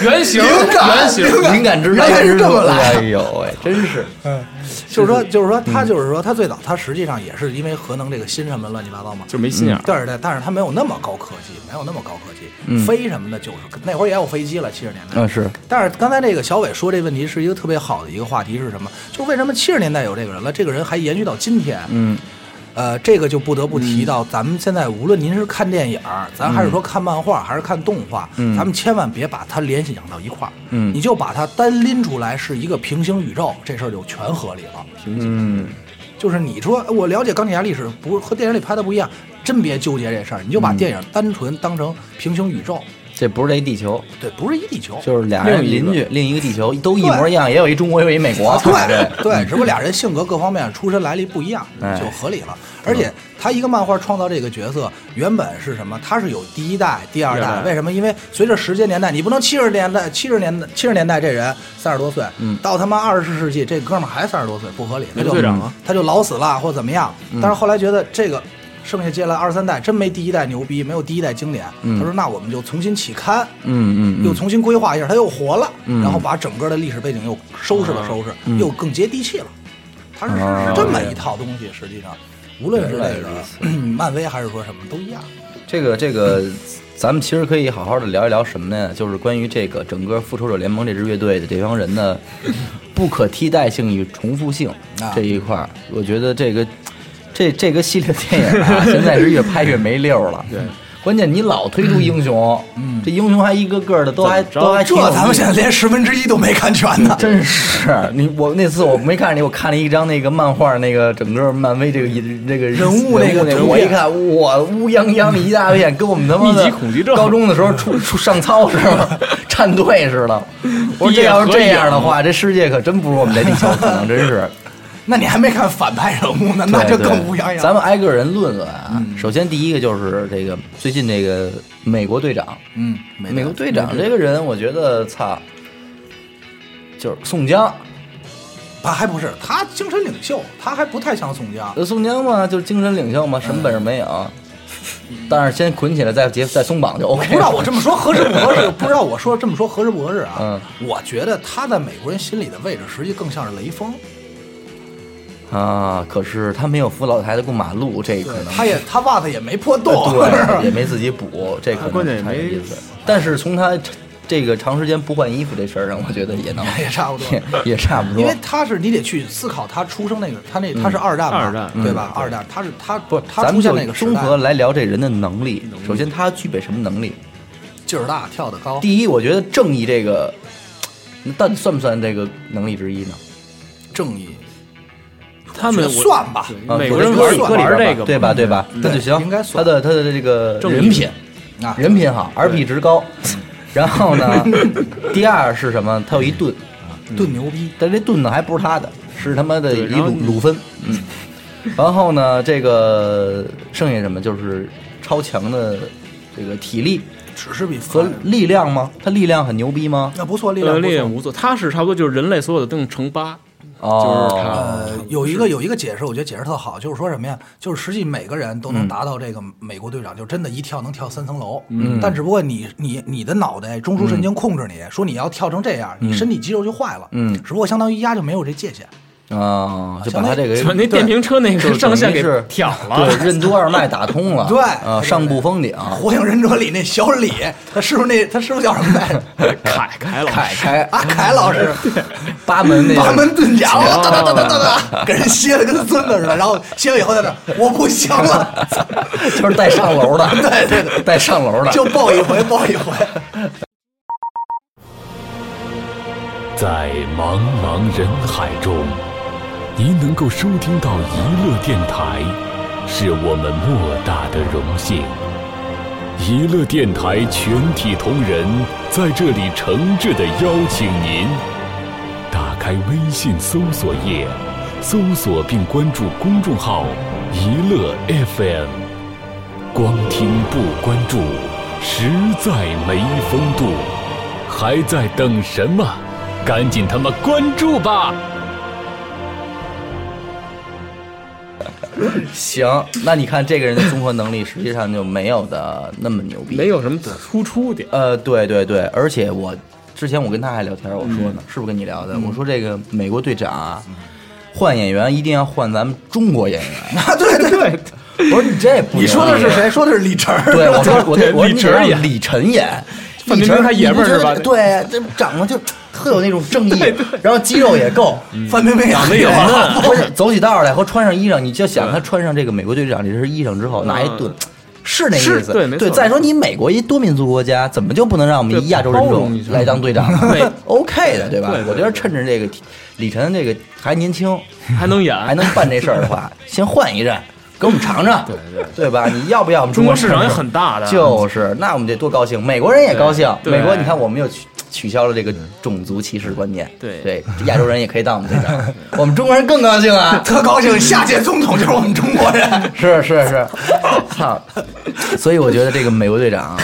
Speaker 3: 原型，原型，
Speaker 1: 灵感之
Speaker 2: 原来是这么来。
Speaker 1: 哎呦喂，真是，
Speaker 2: 嗯。<laughs> 就是说，就是说，他就是说，他最早他实际上也是因为核能这个新什么乱七八糟嘛，
Speaker 3: 就没心眼。
Speaker 2: 对对，但是他没有那么高科技，没有那么高科技，飞什么的，就是那会儿也有飞机了，七十年代。
Speaker 1: 嗯，是。
Speaker 2: 但是刚才那个小伟说这问题是一个特别好的一个话题是什么？就为什么七十年代有这个人了，这个人还延续到今天？
Speaker 1: 嗯。
Speaker 2: 呃，这个就不得不提到，咱们现在无论您是看电影，咱还是说看漫画，还是看动画，咱们千万别把它联想到一块儿，你就把它单拎出来是一个平行宇宙，这事儿就全合理了。
Speaker 3: 平行，
Speaker 2: 就是你说我了解钢铁侠历史，不和电影里拍的不一样，真别纠结这事儿，你就把电影单纯当成平行宇宙。
Speaker 1: 这不是这一地球，
Speaker 2: 对，不是一地球，
Speaker 1: 就是俩人邻居，另一个地球都一模一样，也有一中国，有一美国，
Speaker 2: 对对，只不过俩人性格各方面、出身来历不一样，就合理了。而且他一个漫画创造这个角色，原本是什么？他是有第一代、第二代，为什么？因为随着时间年代，你不能七十年代、七十年代、七十年代这人三十多岁，到他妈二十世纪，这哥们儿还三十多岁，不合理，他就他就老死了或怎么样。但是后来觉得这个。剩下接下来二三代真没第一代牛逼，没有第一代经典。他说：“那我们就重新起刊，
Speaker 1: 嗯
Speaker 2: 嗯，又重新规划一下，他又活了，然后把整个的历史背景又收拾了收拾，又更接地气了。他是是这么一套东西。实际上，无论是这个 <clears throat> 漫威还是说什么都一样。
Speaker 1: 这个这个，咱们其实可以好好的聊一聊什么呢？就是关于这个整个复仇者联盟这支乐队的这帮人的不可替代性与重复性这一块儿，我觉得这个。”这这个系列电影啊，现在是越拍越没溜了。
Speaker 3: 对，
Speaker 1: 关键你老推出英雄，
Speaker 2: 嗯，
Speaker 1: 这英雄还一个个的都还都还，
Speaker 2: 这咱们现在连十分之一都没看全呢。
Speaker 1: 真是你我那次我没看你，我看了一张那个漫画，那个整个漫威这个这个
Speaker 2: 人物那个，
Speaker 1: 我一看，哇，乌泱泱的一大片，跟我们他妈
Speaker 3: 的恐惧症
Speaker 1: 高中的时候出出上操似的，战队似的。我说这要是这样的话，这世界可真不如我们这地球，可能真是。
Speaker 2: 那你还没看反派人物呢，那就更乌泱泱。
Speaker 1: 咱们挨个人论论啊。首先第一个就是这个最近这个美国队长，
Speaker 2: 嗯，
Speaker 1: 美国队长这个人，我觉得操，就是宋江，
Speaker 2: 他还不是他精神领袖，他还不太像宋江。
Speaker 1: 宋江嘛，就是精神领袖嘛，什么本事没有？但是先捆起来，再结再松绑就 OK。
Speaker 2: 不知道我这么说合适不合适？<laughs> 不知道我说这么说合适不合适啊？
Speaker 1: 嗯，
Speaker 2: 我觉得他在美国人心里的位置，实际更像是雷锋。
Speaker 1: 啊！可是他没有扶老太太过马路，这可能
Speaker 2: 他也他袜子也没破洞，
Speaker 1: 对，<laughs> 也没自己补，这可能
Speaker 3: 关键也没
Speaker 1: 意思。但是从他这个长时间不换衣服这事儿上，我觉得也能 <laughs>
Speaker 2: 也差不多，<laughs>
Speaker 1: 也差不多。
Speaker 2: 因为他是你得去思考他出生那个，他那他是二战
Speaker 3: 二战，
Speaker 2: 对吧？二战他是他
Speaker 1: 不，
Speaker 2: 他出现那个
Speaker 1: 综合来聊这人的能力。首先他具备什么能力？
Speaker 2: 劲儿大，跳得高。
Speaker 1: 第一，我觉得正义这个那到底算不算这个能力之一呢？
Speaker 2: 正义，
Speaker 3: 他们
Speaker 2: 算吧
Speaker 3: 对
Speaker 1: 啊
Speaker 3: 美国人玩玩这个
Speaker 1: 对吧？对吧？那就行。
Speaker 2: 应该算
Speaker 1: 他的他的这个人品，
Speaker 2: 啊，
Speaker 1: 人品好，RP 值高。然后呢，<laughs> 第二是什么？他有一盾，
Speaker 2: 盾牛逼，
Speaker 1: 但这盾呢还不是他的，是他妈的一鲁鲁芬。嗯。然后呢，这个剩下什么？就是超强的这个体力
Speaker 2: 只是比
Speaker 1: 和力量吗？他力量很牛逼吗？
Speaker 2: 那不错，力
Speaker 3: 呃
Speaker 2: 量不错。
Speaker 3: 力量无错，他是差不多就是人类所有的动乘八，
Speaker 1: 哦，
Speaker 3: 就是他
Speaker 2: 呃，有一个有一个解释，我觉得解释特好，就是说什么呀？就是实际每个人都能达到这个美国队长，就真的一跳能跳三层楼。嗯，但只不过你你你的脑袋中枢神经控制你，说你要跳成这样，你身体肌肉就坏了。
Speaker 1: 嗯
Speaker 2: 只不过相当于压就没有这界限。
Speaker 1: 啊，就把他这个
Speaker 3: 把那电瓶车那个上限给
Speaker 1: 是
Speaker 3: 挑了。
Speaker 1: 对，任督二脉打通了，<laughs>
Speaker 2: 对
Speaker 1: 啊，上不封顶，
Speaker 2: 火影忍者里那小李，他师傅那他师傅叫什么来着？<laughs>
Speaker 3: 凯凯老师
Speaker 1: 凯凯
Speaker 2: 阿凯老师，<laughs>
Speaker 1: 八门那
Speaker 2: 八门遁甲，哒哒哒哒哒哒，给人歇的跟孙子似的。然后歇了以后在那，我不行了，
Speaker 1: 就是带上楼的，
Speaker 2: 对对对，
Speaker 1: 带上楼的，
Speaker 2: 就抱一回，抱一回。
Speaker 4: 在茫茫人海中，您能够收听到娱乐电台，是我们莫大的荣幸。娱乐电台全体同仁在这里诚挚的邀请您，打开微信搜索页，搜索并关注公众号“娱乐 FM”。光听不关注，实在没风度。还在等什么？赶紧他妈关注吧！<laughs>
Speaker 1: 行，那你看这个人的综合能力实际上就没有的那么牛逼，
Speaker 3: 没有什么突出点。
Speaker 1: 呃，对对对，而且我之前我跟他还聊天，我说
Speaker 2: 嗯
Speaker 1: 呢，是不是跟你聊的？我说这个美国队长啊，换演员一定要换咱们中国演员。<laughs>
Speaker 2: 啊，对对对，
Speaker 1: 我说你这不
Speaker 2: 你说的是谁？说的是李晨。
Speaker 1: 对，我说我 <laughs>
Speaker 3: 李晨演
Speaker 1: 李晨演，李晨
Speaker 3: 他爷们儿吧
Speaker 1: 得对，这长得就特有那种正义，然后肌肉也够，
Speaker 2: 范冰冰
Speaker 3: 长得也
Speaker 2: 好。
Speaker 3: 嫩 <laughs>
Speaker 1: 不是走起道来和穿上衣裳，你就想他穿上这个美国队长这身衣裳之后，拿一盾。是那意思，
Speaker 3: 是对没错。
Speaker 1: 再说你美国一多民族国家，怎么就不能让我们一亚洲人种来当队长呢 <laughs>
Speaker 3: 对？<laughs>
Speaker 1: OK 的，对吧？
Speaker 3: 对？对
Speaker 1: 我觉得趁着这个李晨这个还年轻，
Speaker 3: 还能演，
Speaker 1: 还能办这事儿的话，先换一任，给我们尝尝，对
Speaker 3: 对
Speaker 1: 对吧？你要不要我们
Speaker 3: 中国市场也很大的，
Speaker 1: 就是，那我们得多高兴，美国人也高兴。美国，你看我们又取取消了这个种族歧视观念，
Speaker 3: 对
Speaker 1: 对，亚洲人也可以当我们队长，我们中国人更高兴啊！
Speaker 2: 特高兴，下届总统就是我们中国人。
Speaker 1: 是是是，操！所以我觉得这个美国队长，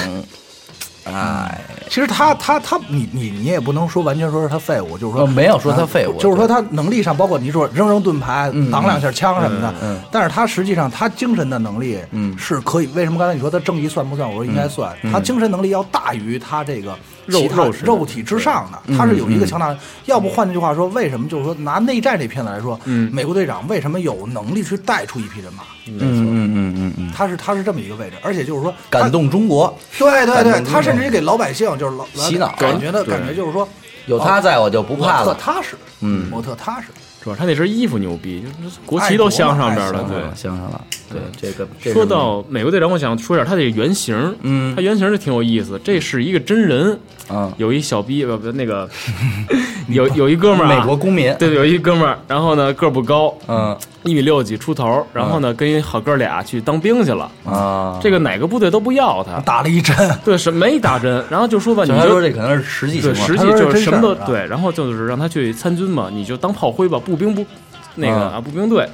Speaker 1: 哎，
Speaker 2: 其实他他他，你你你也不能说完全说是他废物，就是说
Speaker 1: 我没有说他废物
Speaker 2: 啊就是说他能力上，包括你说扔扔盾牌、
Speaker 1: 嗯。
Speaker 2: 挡两下枪什么的，
Speaker 1: 嗯嗯
Speaker 2: 但是他实际上他精神的能力，
Speaker 1: 嗯。
Speaker 2: 是可以。为什么刚才你说他正义算不算？我说应该算，他精神能力要大于他这个
Speaker 3: 肉肉
Speaker 2: 肉体之上的，他是有一个强大。要不换句话说，为什么就是说拿内战这片子来说，
Speaker 3: 嗯。
Speaker 2: 美国队长为什么有能力去带出一批人马？
Speaker 1: 嗯嗯嗯嗯嗯，
Speaker 2: 他是他是这么一个位置，而且就是说
Speaker 1: 感动中国，
Speaker 2: 对对对，他甚至于给老百姓就是老
Speaker 1: 洗脑。
Speaker 2: 感觉的感觉就是说，
Speaker 1: 有他在我就不怕
Speaker 2: 我特
Speaker 1: 了。
Speaker 2: 踏实，
Speaker 1: 嗯。
Speaker 2: 我特踏实。
Speaker 3: 主要他那身衣服牛逼，就是国旗都镶上边了。对，
Speaker 1: 镶上了，对这个这
Speaker 3: 说到美国队长，我想说点他这个原型，
Speaker 1: 嗯
Speaker 3: 他原型是挺有意思。这是一个真人，
Speaker 1: 啊，
Speaker 3: 有一小逼不不那个，<laughs> 有有一哥们儿啊
Speaker 1: 美国公民，
Speaker 3: 对对，有一哥们儿，然后呢个儿不高，
Speaker 1: 嗯
Speaker 3: 一米六几出头，然后呢跟一好哥俩去当兵去了，
Speaker 1: 啊，
Speaker 3: 这个哪个部队都不要他，
Speaker 2: 打了一针，
Speaker 3: 对，是没打针，然后就说吧，你
Speaker 1: 就说这可能是实际情况，
Speaker 3: 对实际就是什么都对，然后就是让他去参军嘛，你就当炮灰吧，步兵不那个
Speaker 1: 嗯
Speaker 3: 啊步兵队。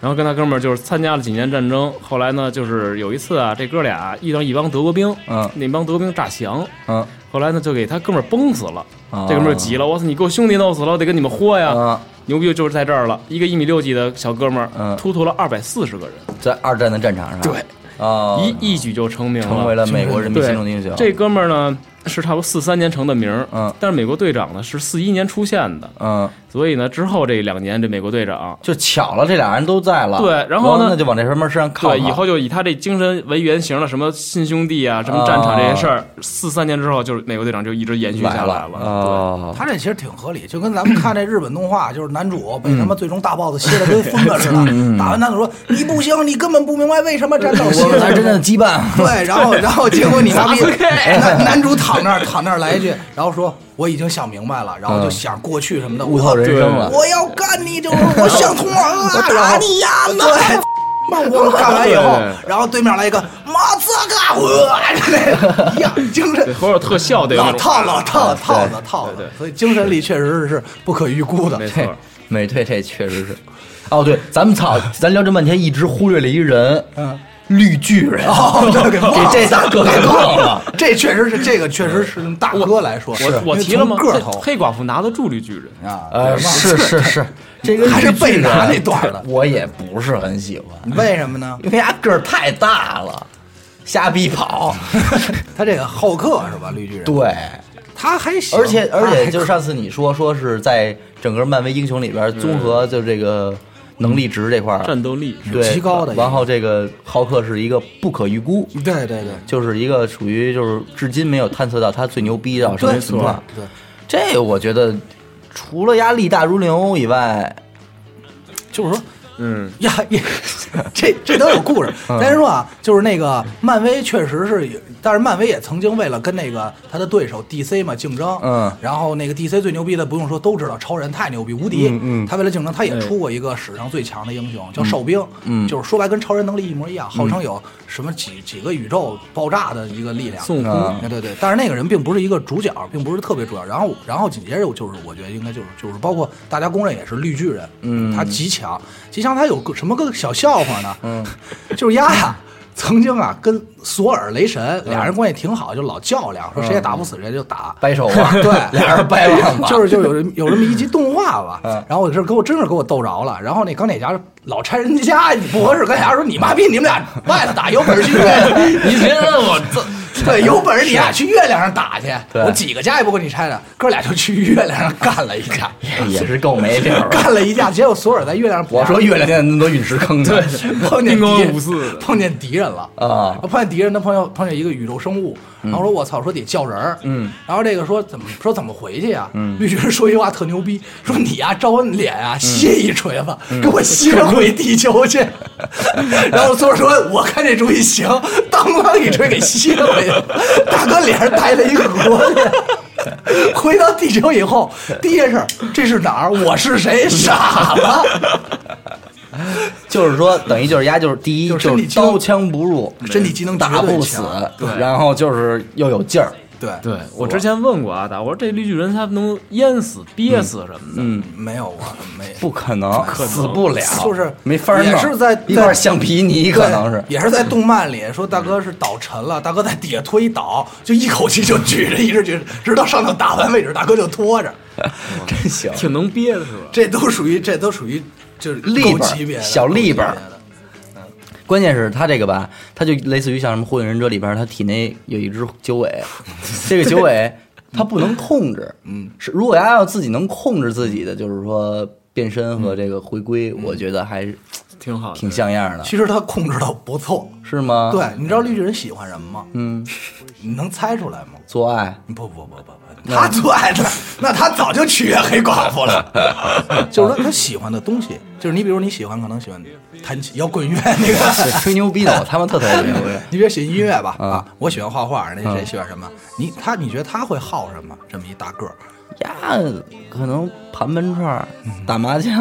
Speaker 3: 然后跟他哥们儿就是参加了几年战争，后来呢，就是有一次啊，这哥俩遇到一帮德国兵，
Speaker 1: 嗯
Speaker 3: 那帮德国兵诈降，
Speaker 1: 嗯
Speaker 3: 后来呢就给他哥们儿崩死了，
Speaker 1: 啊
Speaker 3: 这哥们儿急了，我操，你给我兄弟弄死了，我得跟你们豁呀！
Speaker 1: 啊，
Speaker 3: 牛逼就是在这儿了，一个一米六几的小哥们儿，
Speaker 1: 嗯。
Speaker 3: 突突了二百四十个人，
Speaker 1: 在二战的战场上，
Speaker 2: 对。
Speaker 1: 啊，
Speaker 3: 一一举就成名了，
Speaker 1: 成为了美国人民心中的英雄。
Speaker 3: 这哥们儿呢是差不多四三年成的名儿，
Speaker 1: 嗯。
Speaker 3: 但是美国队长呢是四一年出现的，
Speaker 1: 嗯。
Speaker 3: 所以呢，之后这两年这美国队长
Speaker 1: 就巧了，这俩人都在了。
Speaker 3: 对然后呢
Speaker 1: 那就往这什么身上靠靠。
Speaker 3: 对以后就以他这精神为原型的什么亲兄弟啊，什么战场这些事儿，四三年之后就是美国队长就一直延续下来了。
Speaker 1: 哦，
Speaker 2: 他这其实挺合理，就跟咱们看这日本动画，就是男主被他妈最终大 <laughs> boss 歇的跟疯子似的，打完男主说你不行，你根本不明白为什么战斗
Speaker 1: 我们才是真正的羁绊。
Speaker 2: 对，然后然后结果你妈逼 <laughs> 男男主躺那儿躺那儿来一句，<laughs> 然后说我已经想明白了，然后就想过去什么的，
Speaker 1: 悟透人生了。
Speaker 2: 我要干你，就是我想通了，我 <laughs> 打你呀！对。那我 <laughs> 干完以后，然后对面来一个马兹嘎，哇，那一样精神
Speaker 3: 对，，或者特效得有那种
Speaker 2: 老套老套
Speaker 1: 对
Speaker 2: 套子套子所以精神力确实是不可预估的。
Speaker 3: 没错。
Speaker 1: 美队这确实是。哦，对，咱们操，咱聊这半天一直忽略了一人，
Speaker 2: 嗯，
Speaker 1: 绿巨人，
Speaker 2: 哦，<laughs> 这给忘了
Speaker 1: 给这大哥给忘了。
Speaker 2: 这确实是这个确实是用大哥来说，
Speaker 3: 我我提了吗？
Speaker 2: 个头。
Speaker 3: 黑寡妇拿得住绿巨人，
Speaker 2: 啊，
Speaker 1: 呃，是是是，这个
Speaker 2: 还是
Speaker 1: 绿巨人
Speaker 2: 贝拿那段儿的 <laughs>
Speaker 1: 我也不是很喜欢，
Speaker 2: 为什么呢？
Speaker 1: 因为他个儿太大了，瞎逼跑。<laughs>
Speaker 2: 他这个好客是吧？绿巨人，
Speaker 1: 对，
Speaker 2: 他还行，
Speaker 1: 而且而且就是上次你说说是在整个漫威英雄里边综合就这个能力值这块儿
Speaker 3: 战斗力是
Speaker 1: 对
Speaker 2: 极高的
Speaker 1: 然后这个浩克是一个不可预估，
Speaker 2: 对对对，
Speaker 1: 就是一个属于就是至今没有探测到他最牛逼到什么
Speaker 2: 对
Speaker 1: 情况。
Speaker 2: 对，
Speaker 1: 这个我觉得除了压力大如牛以外，
Speaker 2: 就是说
Speaker 3: 嗯，
Speaker 2: 呀也，这这都有故事。<laughs>
Speaker 1: 但
Speaker 2: 是说啊，就是那个漫威确实是，但是漫威也曾经为了跟那个他的对手 DC 嘛竞争，
Speaker 1: 嗯
Speaker 2: 然后那个 DC 最牛逼的不用说都知道，超人太牛逼无敌，
Speaker 1: 嗯嗯。
Speaker 2: 他为了竞争，他也
Speaker 3: 哎
Speaker 2: 出过一个史上最强的英雄叫哨兵，
Speaker 1: 嗯
Speaker 2: 就是说白跟超人能力一模一样，号称有什么几几个宇宙爆炸的一个力量，
Speaker 3: 孙悟空
Speaker 2: 对对，但是那个人并不是一个主角，并不是特别主要。然后，然后紧接着就是，我觉得应该就是就是包括大家公认也是绿巨人，
Speaker 1: 嗯。
Speaker 2: 他极强，极强他有个什么个小笑话呢？
Speaker 1: 嗯，<laughs>
Speaker 2: 就是丫呀。曾经啊，跟索尔雷神俩人关系挺好，就老较量，说谁也打不死谁就打。
Speaker 1: 掰手腕，
Speaker 2: 对，<laughs>
Speaker 1: 俩人掰腕吧，
Speaker 2: 就是就有有这么一集动画吧，
Speaker 1: 嗯
Speaker 2: 然后我这给我真是给我逗着了。然后那钢铁侠老拆人家，你不合适，钢铁侠说你妈逼，你们俩外头打，有本事去，<laughs>
Speaker 1: 你觉得我这
Speaker 2: 对，<laughs> 有本事你俩去月亮上打去，我几个家也不跟你拆的，哥俩就去月亮上干了一架，
Speaker 1: 也是够没溜儿。
Speaker 2: 干了一架，结果索尔在月亮上，
Speaker 1: 我说月亮现在那么多陨石坑呢，<laughs>
Speaker 2: 碰见敌碰见敌人了
Speaker 1: 啊
Speaker 2: 碰见敌人，他碰见碰见一个宇宙生物，然后说我操，说得叫人儿
Speaker 1: 嗯，
Speaker 2: 然后这个说怎么说怎么回去呀？嗯，绿巨人说一句话特牛逼，说你呀照我脸啊歇一锤子，给我歇回地球去。<laughs> 然后说，我看这主意行，当啷一锤给歇回去，大哥脸上带了一鹅去。回到地球以后，第一件事，这是哪儿？我是谁？傻了。<laughs>
Speaker 1: 就是说，等于就是压就是第一
Speaker 2: 就
Speaker 1: 就是刀枪不入，
Speaker 2: 身体机能
Speaker 1: 打不死
Speaker 2: 对
Speaker 1: 然后就是又有劲儿，
Speaker 2: 对
Speaker 3: 对我之前问过阿达，我说这绿巨人他能淹死、憋死什么的？
Speaker 1: 嗯，
Speaker 2: 没有啊，没
Speaker 1: 不可能，死不了，
Speaker 2: 就是
Speaker 1: 没法弄，
Speaker 2: 也是在
Speaker 1: 一块橡皮泥，可能是
Speaker 2: 也是在动漫里说大哥是倒沉了，大哥在底下拖一倒，就一口气就举着，一直举着，直到上头打完为止，大哥就拖着。<laughs>
Speaker 1: 真行，
Speaker 3: 挺能憋的是吧？
Speaker 2: 这都属于这都属于就是
Speaker 1: 立本
Speaker 2: 够级别的
Speaker 1: 小立本
Speaker 2: 够级别的
Speaker 1: 关键是他这个吧，他就类似于像什么《火影忍者》里边，他体内有一只九尾，<laughs> 这个九尾他不能控制，嗯，是如果要要自己能控制自己的，就是说变身和这个回归，我觉得还是 <tsk>
Speaker 3: 挺好，
Speaker 1: 挺像样的，
Speaker 2: 其实他控制的不错。
Speaker 1: 是吗？，
Speaker 2: 对，你知道绿巨人喜欢什么吗？
Speaker 1: 嗯，
Speaker 2: 你能猜出来吗？
Speaker 1: 做爱，
Speaker 2: 不不不不不，他最爱的，<laughs> 那他早就取悦黑寡妇了。<laughs> 就是说他喜欢的东西，就是你比如你喜欢，可能喜欢弹琴、摇滚乐 <laughs> 那个。
Speaker 1: 这吹牛逼的，我他们特讨厌吹牛逼。
Speaker 2: 你比如喜欢音乐吧，
Speaker 1: 啊
Speaker 2: 啊，我喜欢画画，那谁
Speaker 1: 嗯
Speaker 2: 喜欢什么？你他你觉得他会好什么？这么一大个儿，
Speaker 1: 呀，可能盘门串儿、打麻将，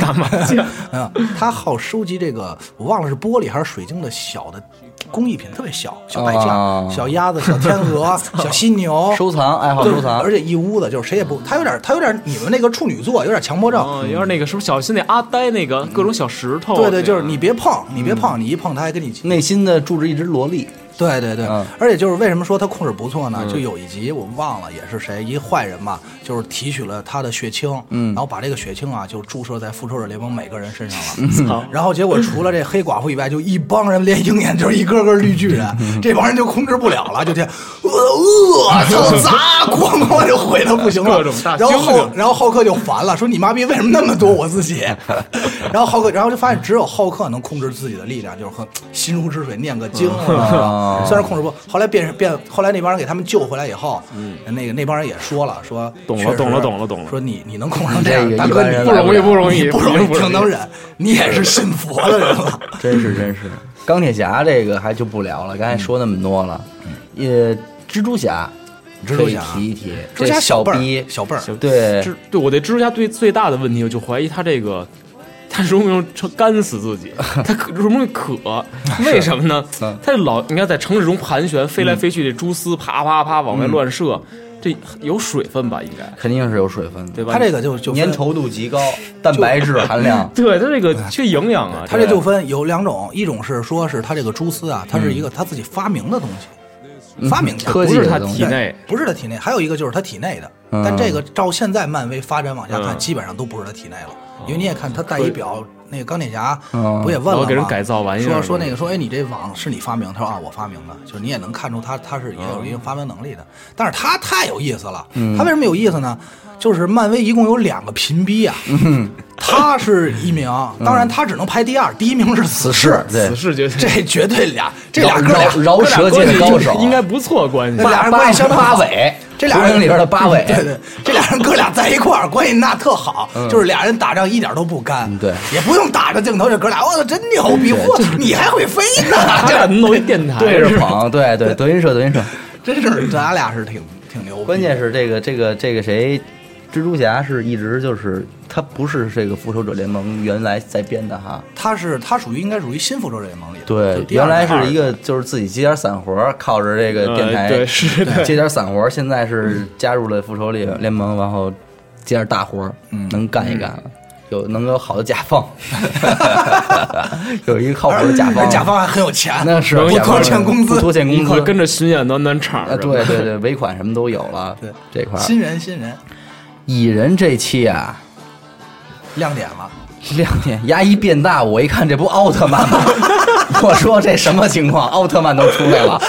Speaker 3: 打麻将，
Speaker 2: 啊，他好收集这个，我忘了是玻璃还是水晶的小的工艺品，特别小，小摆件、
Speaker 1: 啊
Speaker 2: 小鸭子、小天鹅、<laughs> 小犀牛，
Speaker 1: 收藏爱好
Speaker 2: 对
Speaker 1: 收藏
Speaker 2: 而，且一屋子就是谁也不，他有点他有点你们那个处女座有点强迫症。
Speaker 3: 哦，有点那个是不是小心那阿呆那个各种小石头？
Speaker 2: 对对，就是你别碰，你别碰，你一碰他还跟你
Speaker 1: 内心的住着一只萝莉。
Speaker 2: 对对对，
Speaker 1: 嗯。
Speaker 2: 而且就是为什么说他控制不错呢？就有一集我忘了，也是谁一坏人嘛，就是提取了他的血清，嗯，然后把这个血清啊就注射在复仇者联盟每个人身上了，<laughs>
Speaker 3: 好
Speaker 2: 然后结果除了这黑寡妇以外，就一帮人连鹰眼就是一个个绿巨人，<laughs> 这帮人就控制不了了，就这呃呃操砸，咣咣就毁的不行了，
Speaker 3: 各种大
Speaker 2: 然后浩然后浩克就烦了，说你妈逼为什么那么多我自己？<laughs> 然后浩克，然后就发现只有浩克能控制自己的力量，就是和心如止水念个经，虽然控制不，后来变变，后来那帮人给他们救回来以后，那个那帮人也说了，说
Speaker 3: 懂了懂了懂了懂了
Speaker 2: 说你你能控制成这样，
Speaker 1: 这个
Speaker 2: 大哥你
Speaker 3: 不容易不容易，
Speaker 2: 不容易挺能忍，你也是信佛的人了。<laughs>
Speaker 1: 真是真是。钢铁侠这个还就不聊了，刚才说那么多了。也蜘蛛侠，
Speaker 2: 蜘蛛侠
Speaker 1: 提一提，
Speaker 2: 蜘蛛侠
Speaker 1: 小
Speaker 2: 辈儿
Speaker 1: 逼，
Speaker 2: 小辈儿，
Speaker 1: 对，
Speaker 3: 蜘对我对蜘蛛侠最最大的问题，我就怀疑他这个。他容不容易干死自己？<laughs> 他可容不容易渴？为什么呢？
Speaker 1: 嗯
Speaker 3: 他就老你看在城市中盘旋，飞来飞去，这蛛丝啪啪啪往外乱射，这有水分吧？应该
Speaker 1: 肯定是有水分的，
Speaker 3: 对吧？
Speaker 2: 他这个就就
Speaker 1: 粘稠度极高，蛋白质含量。<laughs>
Speaker 3: 对他这个缺营养啊，
Speaker 2: 他这就分有两种，一种是说是他这个蛛丝啊，它是一个他自己发明的东西，发明的
Speaker 1: 科技
Speaker 3: 不是他体内。
Speaker 2: 不是他体内，还有一个就是他体内的。
Speaker 1: 嗯。
Speaker 2: 但这个照现在漫威发展往下看，
Speaker 3: 嗯。
Speaker 2: 基本上都不是他体内了，因为你也看他戴一表，那个钢铁侠
Speaker 1: 嗯。
Speaker 2: 不也问了吗？
Speaker 3: 给人改造玩意
Speaker 2: 说说那个说，哎，你这网是你发明？他说啊，我发明的，就是你也能看出他他是也有一定发明能力的。但是他太有意思了，
Speaker 1: 嗯。
Speaker 2: 他为什么有意思呢？就是漫威一共有两个频逼啊，
Speaker 1: 嗯
Speaker 2: 他是一名，当然他只能排第二，第一名是死侍，
Speaker 1: 对。
Speaker 3: 死侍绝对。
Speaker 2: 这绝对俩，这俩哥俩
Speaker 1: 饶饶舌界的高手，
Speaker 3: 应该不错关系。
Speaker 2: 这。俩人关系相当好
Speaker 1: 八尾，
Speaker 2: 这俩人
Speaker 1: 里边的八尾，<laughs>
Speaker 2: 对对，这俩人哥俩在一块儿，关系那特好，就是俩人打仗一点都不干，
Speaker 1: 嗯对。
Speaker 2: 也不用打着镜头，这哥俩，我操，真牛逼！嚯，你还会飞呢，<laughs>
Speaker 3: 这俩弄一电台
Speaker 1: 对着捧，对对，德云社德云社。
Speaker 2: 真是咱俩是挺挺牛。
Speaker 1: 关键是这个这个这个谁，蜘蛛侠是一直就是他不是这个复仇者联盟原来在编的哈，
Speaker 2: 他是他属于应该属于新复仇者联盟里的，
Speaker 1: 对原来是一个就是自己接点散活儿，靠着这个电台
Speaker 3: 呃对是。的
Speaker 1: 接点散活儿，现在是加入了复仇联联盟，然后接点大活儿，
Speaker 2: 嗯。
Speaker 1: 能干一干了。有能有好的甲方，<laughs> 有一个靠谱的甲方，
Speaker 2: 甲方还很有钱，
Speaker 1: 那是
Speaker 3: 不
Speaker 1: 甲方
Speaker 2: 拖欠工资。
Speaker 1: 不拖欠工资，
Speaker 3: 跟着巡演暖暖场
Speaker 1: 啊，对对对，尾款什么都有了，<laughs>
Speaker 2: 对。
Speaker 1: 这块儿。
Speaker 2: 新人新人
Speaker 1: 蚁人这期啊，
Speaker 2: 亮点了。
Speaker 1: 亮点，牙一变大，我一看这不奥特曼吗？<laughs> 我说这什么情况？奥特曼都出来了，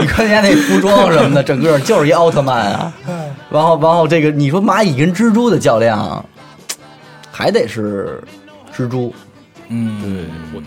Speaker 1: 你看人家那服装什么的，整个就是一奥特曼啊。然后，然后这个你说蚂蚁跟蜘蛛的较量，还得是蜘蛛，
Speaker 2: 嗯，
Speaker 3: 我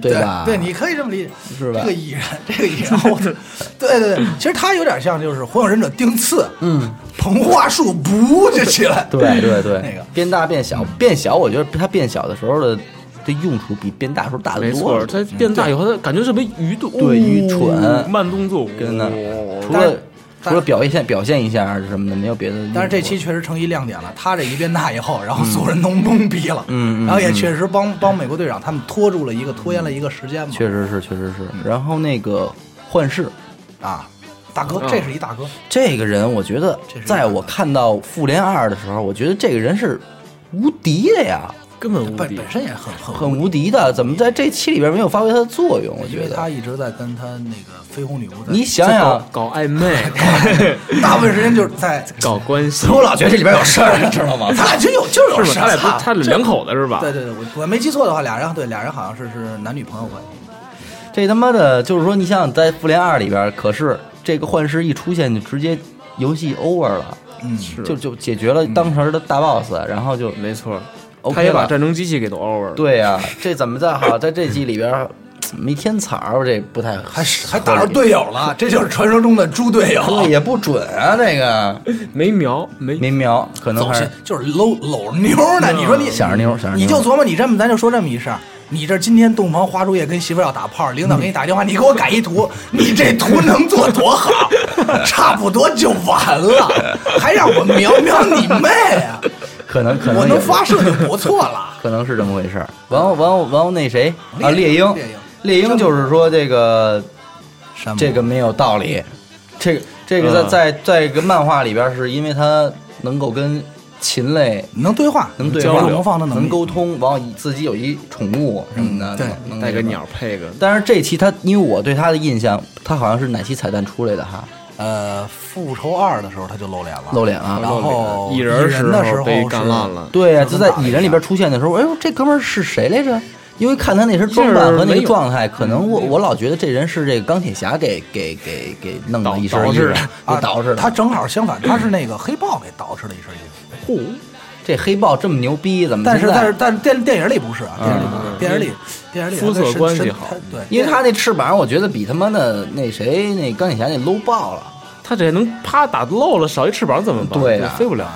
Speaker 1: 对吧？
Speaker 2: 对，你可以这么理解，
Speaker 1: 是吧
Speaker 2: 这个蚁人，这个蚁人，我 <laughs> 对对对，<laughs> 其实他有点像就是火影忍者丁次，
Speaker 1: 嗯，
Speaker 2: 膨化术不 <laughs> 就起来，
Speaker 1: 对对对，
Speaker 2: 那个
Speaker 1: 变大变小，变小，我觉得他变小的时候的这用处比变大时候大得
Speaker 3: 没
Speaker 1: 多。
Speaker 3: 错，它变大以后，它感觉特别愚钝，
Speaker 1: 对愚蠢
Speaker 3: 哦慢动作，
Speaker 1: 真的
Speaker 3: 哦
Speaker 1: 除了除了表现表现一下什么的，没有别的。
Speaker 2: 但是这期确实成一亮点了，他这一变大以后，然后所有人都懵逼了，
Speaker 1: 嗯嗯
Speaker 2: 然后也确实帮帮美国队长他们拖住了一个拖延了一个时间嘛，
Speaker 1: 确实是，确实是。然后那个幻视
Speaker 2: 啊，大哥，
Speaker 3: 嗯
Speaker 2: 这是一大哥，
Speaker 1: 这个人，我觉得在我看到复联二的时候，我觉得这个人是无敌的呀，
Speaker 3: 根本无敌。
Speaker 2: 本本身也很很
Speaker 1: 很无敌的。怎么在这期里边没有发挥它的作用？我
Speaker 2: 因为
Speaker 1: 觉得
Speaker 2: 他一直在跟他那个绯红女巫在，
Speaker 1: 你想想，
Speaker 3: 搞暧昧，<laughs>
Speaker 2: 大部分时间就是在，<laughs>
Speaker 3: 搞关系，
Speaker 1: 我老觉得这里边有事儿，你知道吗？<laughs>
Speaker 2: 他俩真有就是有
Speaker 3: 是吗？他俩不
Speaker 2: 事儿
Speaker 3: 是他俩两口子是吧？
Speaker 2: 对对对，我我没记错的话，俩人对俩人好像是是男女朋友关系。
Speaker 1: 这他妈的，就是说，你想想，在复联二里边，可是这个幻视一出现，就直接游戏 over 了，
Speaker 2: 嗯，
Speaker 3: 是
Speaker 1: 就就解决了当时的大 boss，然后就
Speaker 3: 没错，
Speaker 1: OK
Speaker 3: 他也把战争机器给都 over 了。
Speaker 1: 对呀、这怎么在好在这季里边 <tsk> 没添彩儿？这不太
Speaker 2: 还是还打着队友了，这就是传说中的猪队友。
Speaker 1: 这也不准啊，这个
Speaker 3: 没瞄，没
Speaker 1: 没瞄，可能还是
Speaker 2: 就是搂搂着妞呢。你说你
Speaker 1: 想着妞，想着妞，
Speaker 2: 你就琢磨你这么，咱就说这么一事儿。你这今天洞房花烛夜跟媳妇儿要打炮，领导给你打电话，你给我改一图，<laughs> 你这图能做多好？差不多就完了，还让我瞄瞄你妹啊！
Speaker 1: 可能可能
Speaker 2: 我能发射就不错了。<laughs>
Speaker 1: 可能是这么回事儿。完后完后完后那谁啊，猎鹰，
Speaker 2: 猎鹰。
Speaker 1: 就是说这个这个没有道理，这个这个在
Speaker 3: 嗯。
Speaker 1: 在在一个漫画里边，是因为他能够跟禽类
Speaker 2: 能对话，
Speaker 1: 能对话
Speaker 3: 交流
Speaker 2: 模仿的能
Speaker 1: 能沟通，完后自己有一宠物什么的，
Speaker 3: 带个。鸟配个，
Speaker 1: 但是这期他，因为我对他的印象，他好像是哪期彩蛋出来的哈？
Speaker 2: 呃，复仇二的时候他就露脸了，
Speaker 1: 露脸啊。
Speaker 2: 然后
Speaker 3: 蚁
Speaker 2: 人
Speaker 3: 人
Speaker 2: 的时候
Speaker 3: 被
Speaker 2: 是
Speaker 3: 干烂了，
Speaker 1: 对呀、就在蚁人里边出现的时候，哎呦，这哥们儿是谁来着？因为看他那身装扮和那个状态，可能我我老觉得这人是这个钢铁侠给给给给弄的一身衣服
Speaker 3: 捯饬的，
Speaker 1: 给捯饬的。
Speaker 2: 他正好相反，他是那个黑豹给捯饬了一身衣服。
Speaker 3: 嚯，
Speaker 1: 这黑豹这么牛逼，怎么
Speaker 2: 但是但是但是电电影里不是啊，电影里不是，
Speaker 3: 嗯
Speaker 2: 电影里电影里
Speaker 3: 肤色关系好
Speaker 2: 对，
Speaker 1: 因为他那翅膀，我觉得比他妈的那谁那钢铁侠那 low 爆了。
Speaker 3: 他这能啪打漏了，少一翅膀怎么办？
Speaker 1: 对啊
Speaker 3: 飞不了。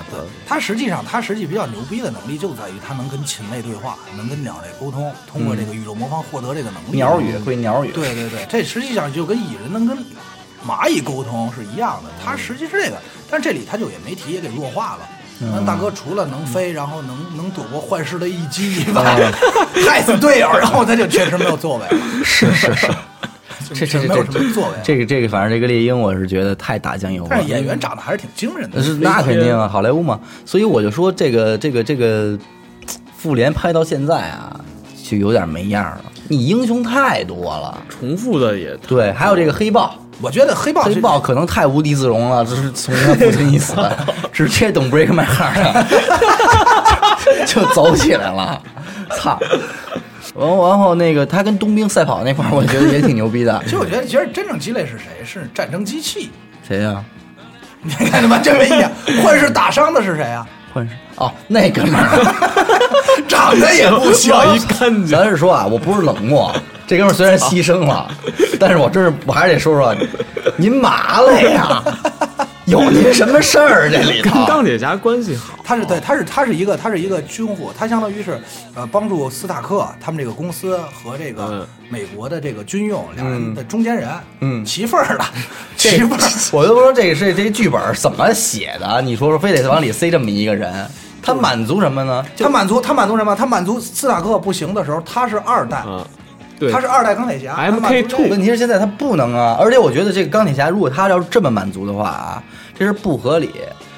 Speaker 2: 他实际上他实际比较牛逼的能力就在于他能跟禽类对话，能跟鸟类沟通，通过这个宇宙魔方获得这个能力。
Speaker 1: 鸟语会鸟语，
Speaker 2: 对对对，这实际上就跟蚁人能跟蚂蚁沟通是一样的，他实际是这个，但这里他就也没提，也给弱化了。那大哥除了能飞，然后能能躲过幻视的一击以外，<laughs> 害死队友，然后他就确实没有作为了，
Speaker 1: 是是是，这这
Speaker 2: 没有
Speaker 1: 这
Speaker 2: 什么作为。
Speaker 1: 这个这个，反正这个猎鹰，我是觉得太打酱油了。
Speaker 2: 但是演员长得还是挺惊人的，
Speaker 1: 是那肯定啊，好莱坞嘛，所以我就说这个这个这个复联拍到现在啊，就有点没样了。你英雄太多了，
Speaker 3: 重复的也
Speaker 1: 对，还有这个黑豹，
Speaker 2: 我觉得黑豹是
Speaker 1: 黑豹可能太无地自容了，这是从他父亲一死，<laughs> 直接等 break my heart <laughs> 就走起来了，操！完完后那个他跟冬兵赛跑那块儿，我觉得也挺牛逼的 <laughs>
Speaker 2: 其。实我觉得，其实真正鸡肋是谁？是战争机器。
Speaker 1: 谁呀、
Speaker 2: 你看他妈真没意思。幻视打伤的是谁啊？
Speaker 1: 幻视哦，那哥们儿。
Speaker 2: 长得也不行，
Speaker 3: 往一看。
Speaker 1: 咱是说啊，我不是冷漠，这哥们儿虽然牺牲了，但是我真是我还是得说说，您麻了呀？有您什么事儿这里
Speaker 3: 跟
Speaker 1: 头？
Speaker 3: 钢铁侠关系好，
Speaker 2: 他是对，他是他是一个他是一个军火，他相当于是呃帮助斯塔克他们这个公司和这个
Speaker 3: 嗯
Speaker 2: 美国的这个军用两人的中间人，
Speaker 1: 嗯
Speaker 2: 齐份儿的，
Speaker 1: 这
Speaker 2: 齐份儿。<laughs>
Speaker 1: 我就说这个是这剧本怎么写的？你说说，非得往里塞这么一个人，他满足什么呢？
Speaker 2: 他满足他满足什么？他满足斯塔克不行的时候，他是二代，
Speaker 3: 啊，对，
Speaker 2: 他是二代钢铁侠
Speaker 3: MK2
Speaker 2: 他满足这个
Speaker 1: 问题是现在他不能啊，而且我觉得这个钢铁侠如果他要是这么满足的话啊，这是不合理。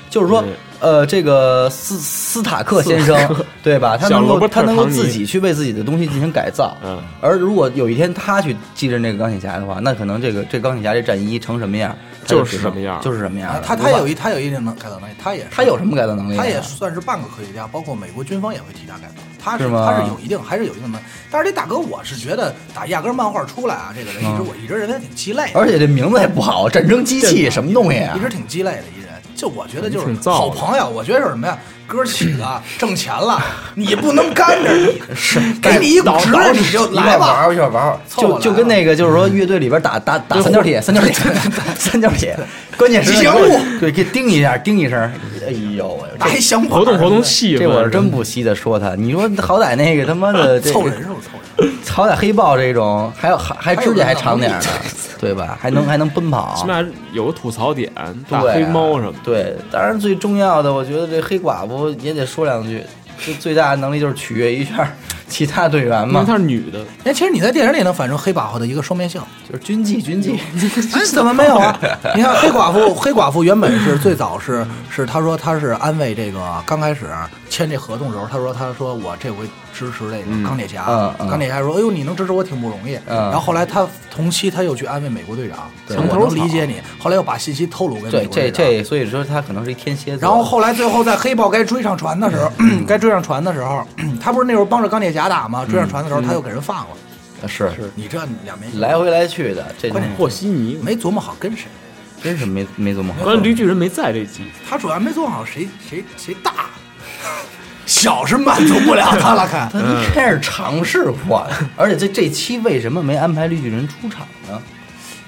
Speaker 1: 就是说，呃，这个斯斯塔克先生对吧？他能够他能够自己去为自己的东西进行改造。
Speaker 3: 嗯，
Speaker 1: 而如果有一天他去继任这个钢铁侠的话，那可能这个这钢铁侠这战衣成什么样，他
Speaker 3: 就是什么样
Speaker 1: 就是什么样
Speaker 2: 他他有一他有一定能改造能力，他也
Speaker 1: 他有什么改造能力啊？
Speaker 2: 他也算是半个科学家，包括美国军方也会替他改造。他是他是有一定还是有一定的，但是这大哥我是觉得打压根漫画出来啊，这个人一直我一直认为他挺鸡肋的，
Speaker 1: 而且这名字也不好，战争机器什么东西啊
Speaker 2: 一？直挺鸡肋的一人。就我觉得就是好朋友，我觉得是什么呀？哥几个挣钱了，你不能干着你，<laughs> 是给你一股职你就来吧。
Speaker 1: 儿一块玩儿，
Speaker 2: 凑合
Speaker 1: 就就跟那个就是说乐队里边打打打三角铁，三角铁，<laughs> 三角铁，关键是
Speaker 2: 吉祥物 <laughs>
Speaker 1: 对，给叮一下，叮一声，哎呦喂，
Speaker 2: 打一响
Speaker 3: 活动活动气氛，
Speaker 1: 这我是真不稀的说他。你说好歹那个他妈的
Speaker 2: 凑人数凑人数，<laughs>
Speaker 1: 好歹黑豹这种，还有还还指甲还长点儿的，对吧？还能还能奔跑
Speaker 3: 起，码有个吐槽点，打
Speaker 1: 对啊
Speaker 3: 黑猫什么的。
Speaker 1: 对，当然最重要的，我觉得这黑寡妇也得说两句，这最大的能力就是取悦一下其他队员嘛，
Speaker 3: 因为她是女的，
Speaker 2: 哎，其实你在电影里能反映黑寡妇的一个双面性。
Speaker 1: 就是军纪军纪。<laughs>
Speaker 2: 哎，怎么没有啊？你看黑寡妇，黑寡妇原本是最早是是，她说她是安慰这个刚开始签这合同的时候，她说她说我这回支持这个钢铁侠，
Speaker 1: 嗯嗯
Speaker 2: 钢铁侠说哎呦你能支持我挺不容易，
Speaker 1: 嗯
Speaker 2: 然后后来他同期他又去安慰美国队长，我能理解你，后来又把信息透露给美
Speaker 1: 对，这
Speaker 2: 国队长。
Speaker 1: 这，所以说他可能是一天蝎座。
Speaker 2: 然后后来最后在黑豹该追上船的时候，<clears throat> 该追上船的时候，他不是那时候帮着钢铁侠打吗？追上船的时候他又给人放了，
Speaker 1: 是是
Speaker 2: 你这两边
Speaker 1: 来回来去的，这
Speaker 2: 关键
Speaker 3: 和稀泥。
Speaker 2: 没琢磨好跟谁。
Speaker 1: 真是没没琢磨好。
Speaker 3: 关键绿巨人没在这集，
Speaker 2: 他主要没做好谁谁谁大，小是满足不了他了，看 <laughs>
Speaker 1: 他一开始尝试过，而且这这期为什么没安排绿巨人出场呢？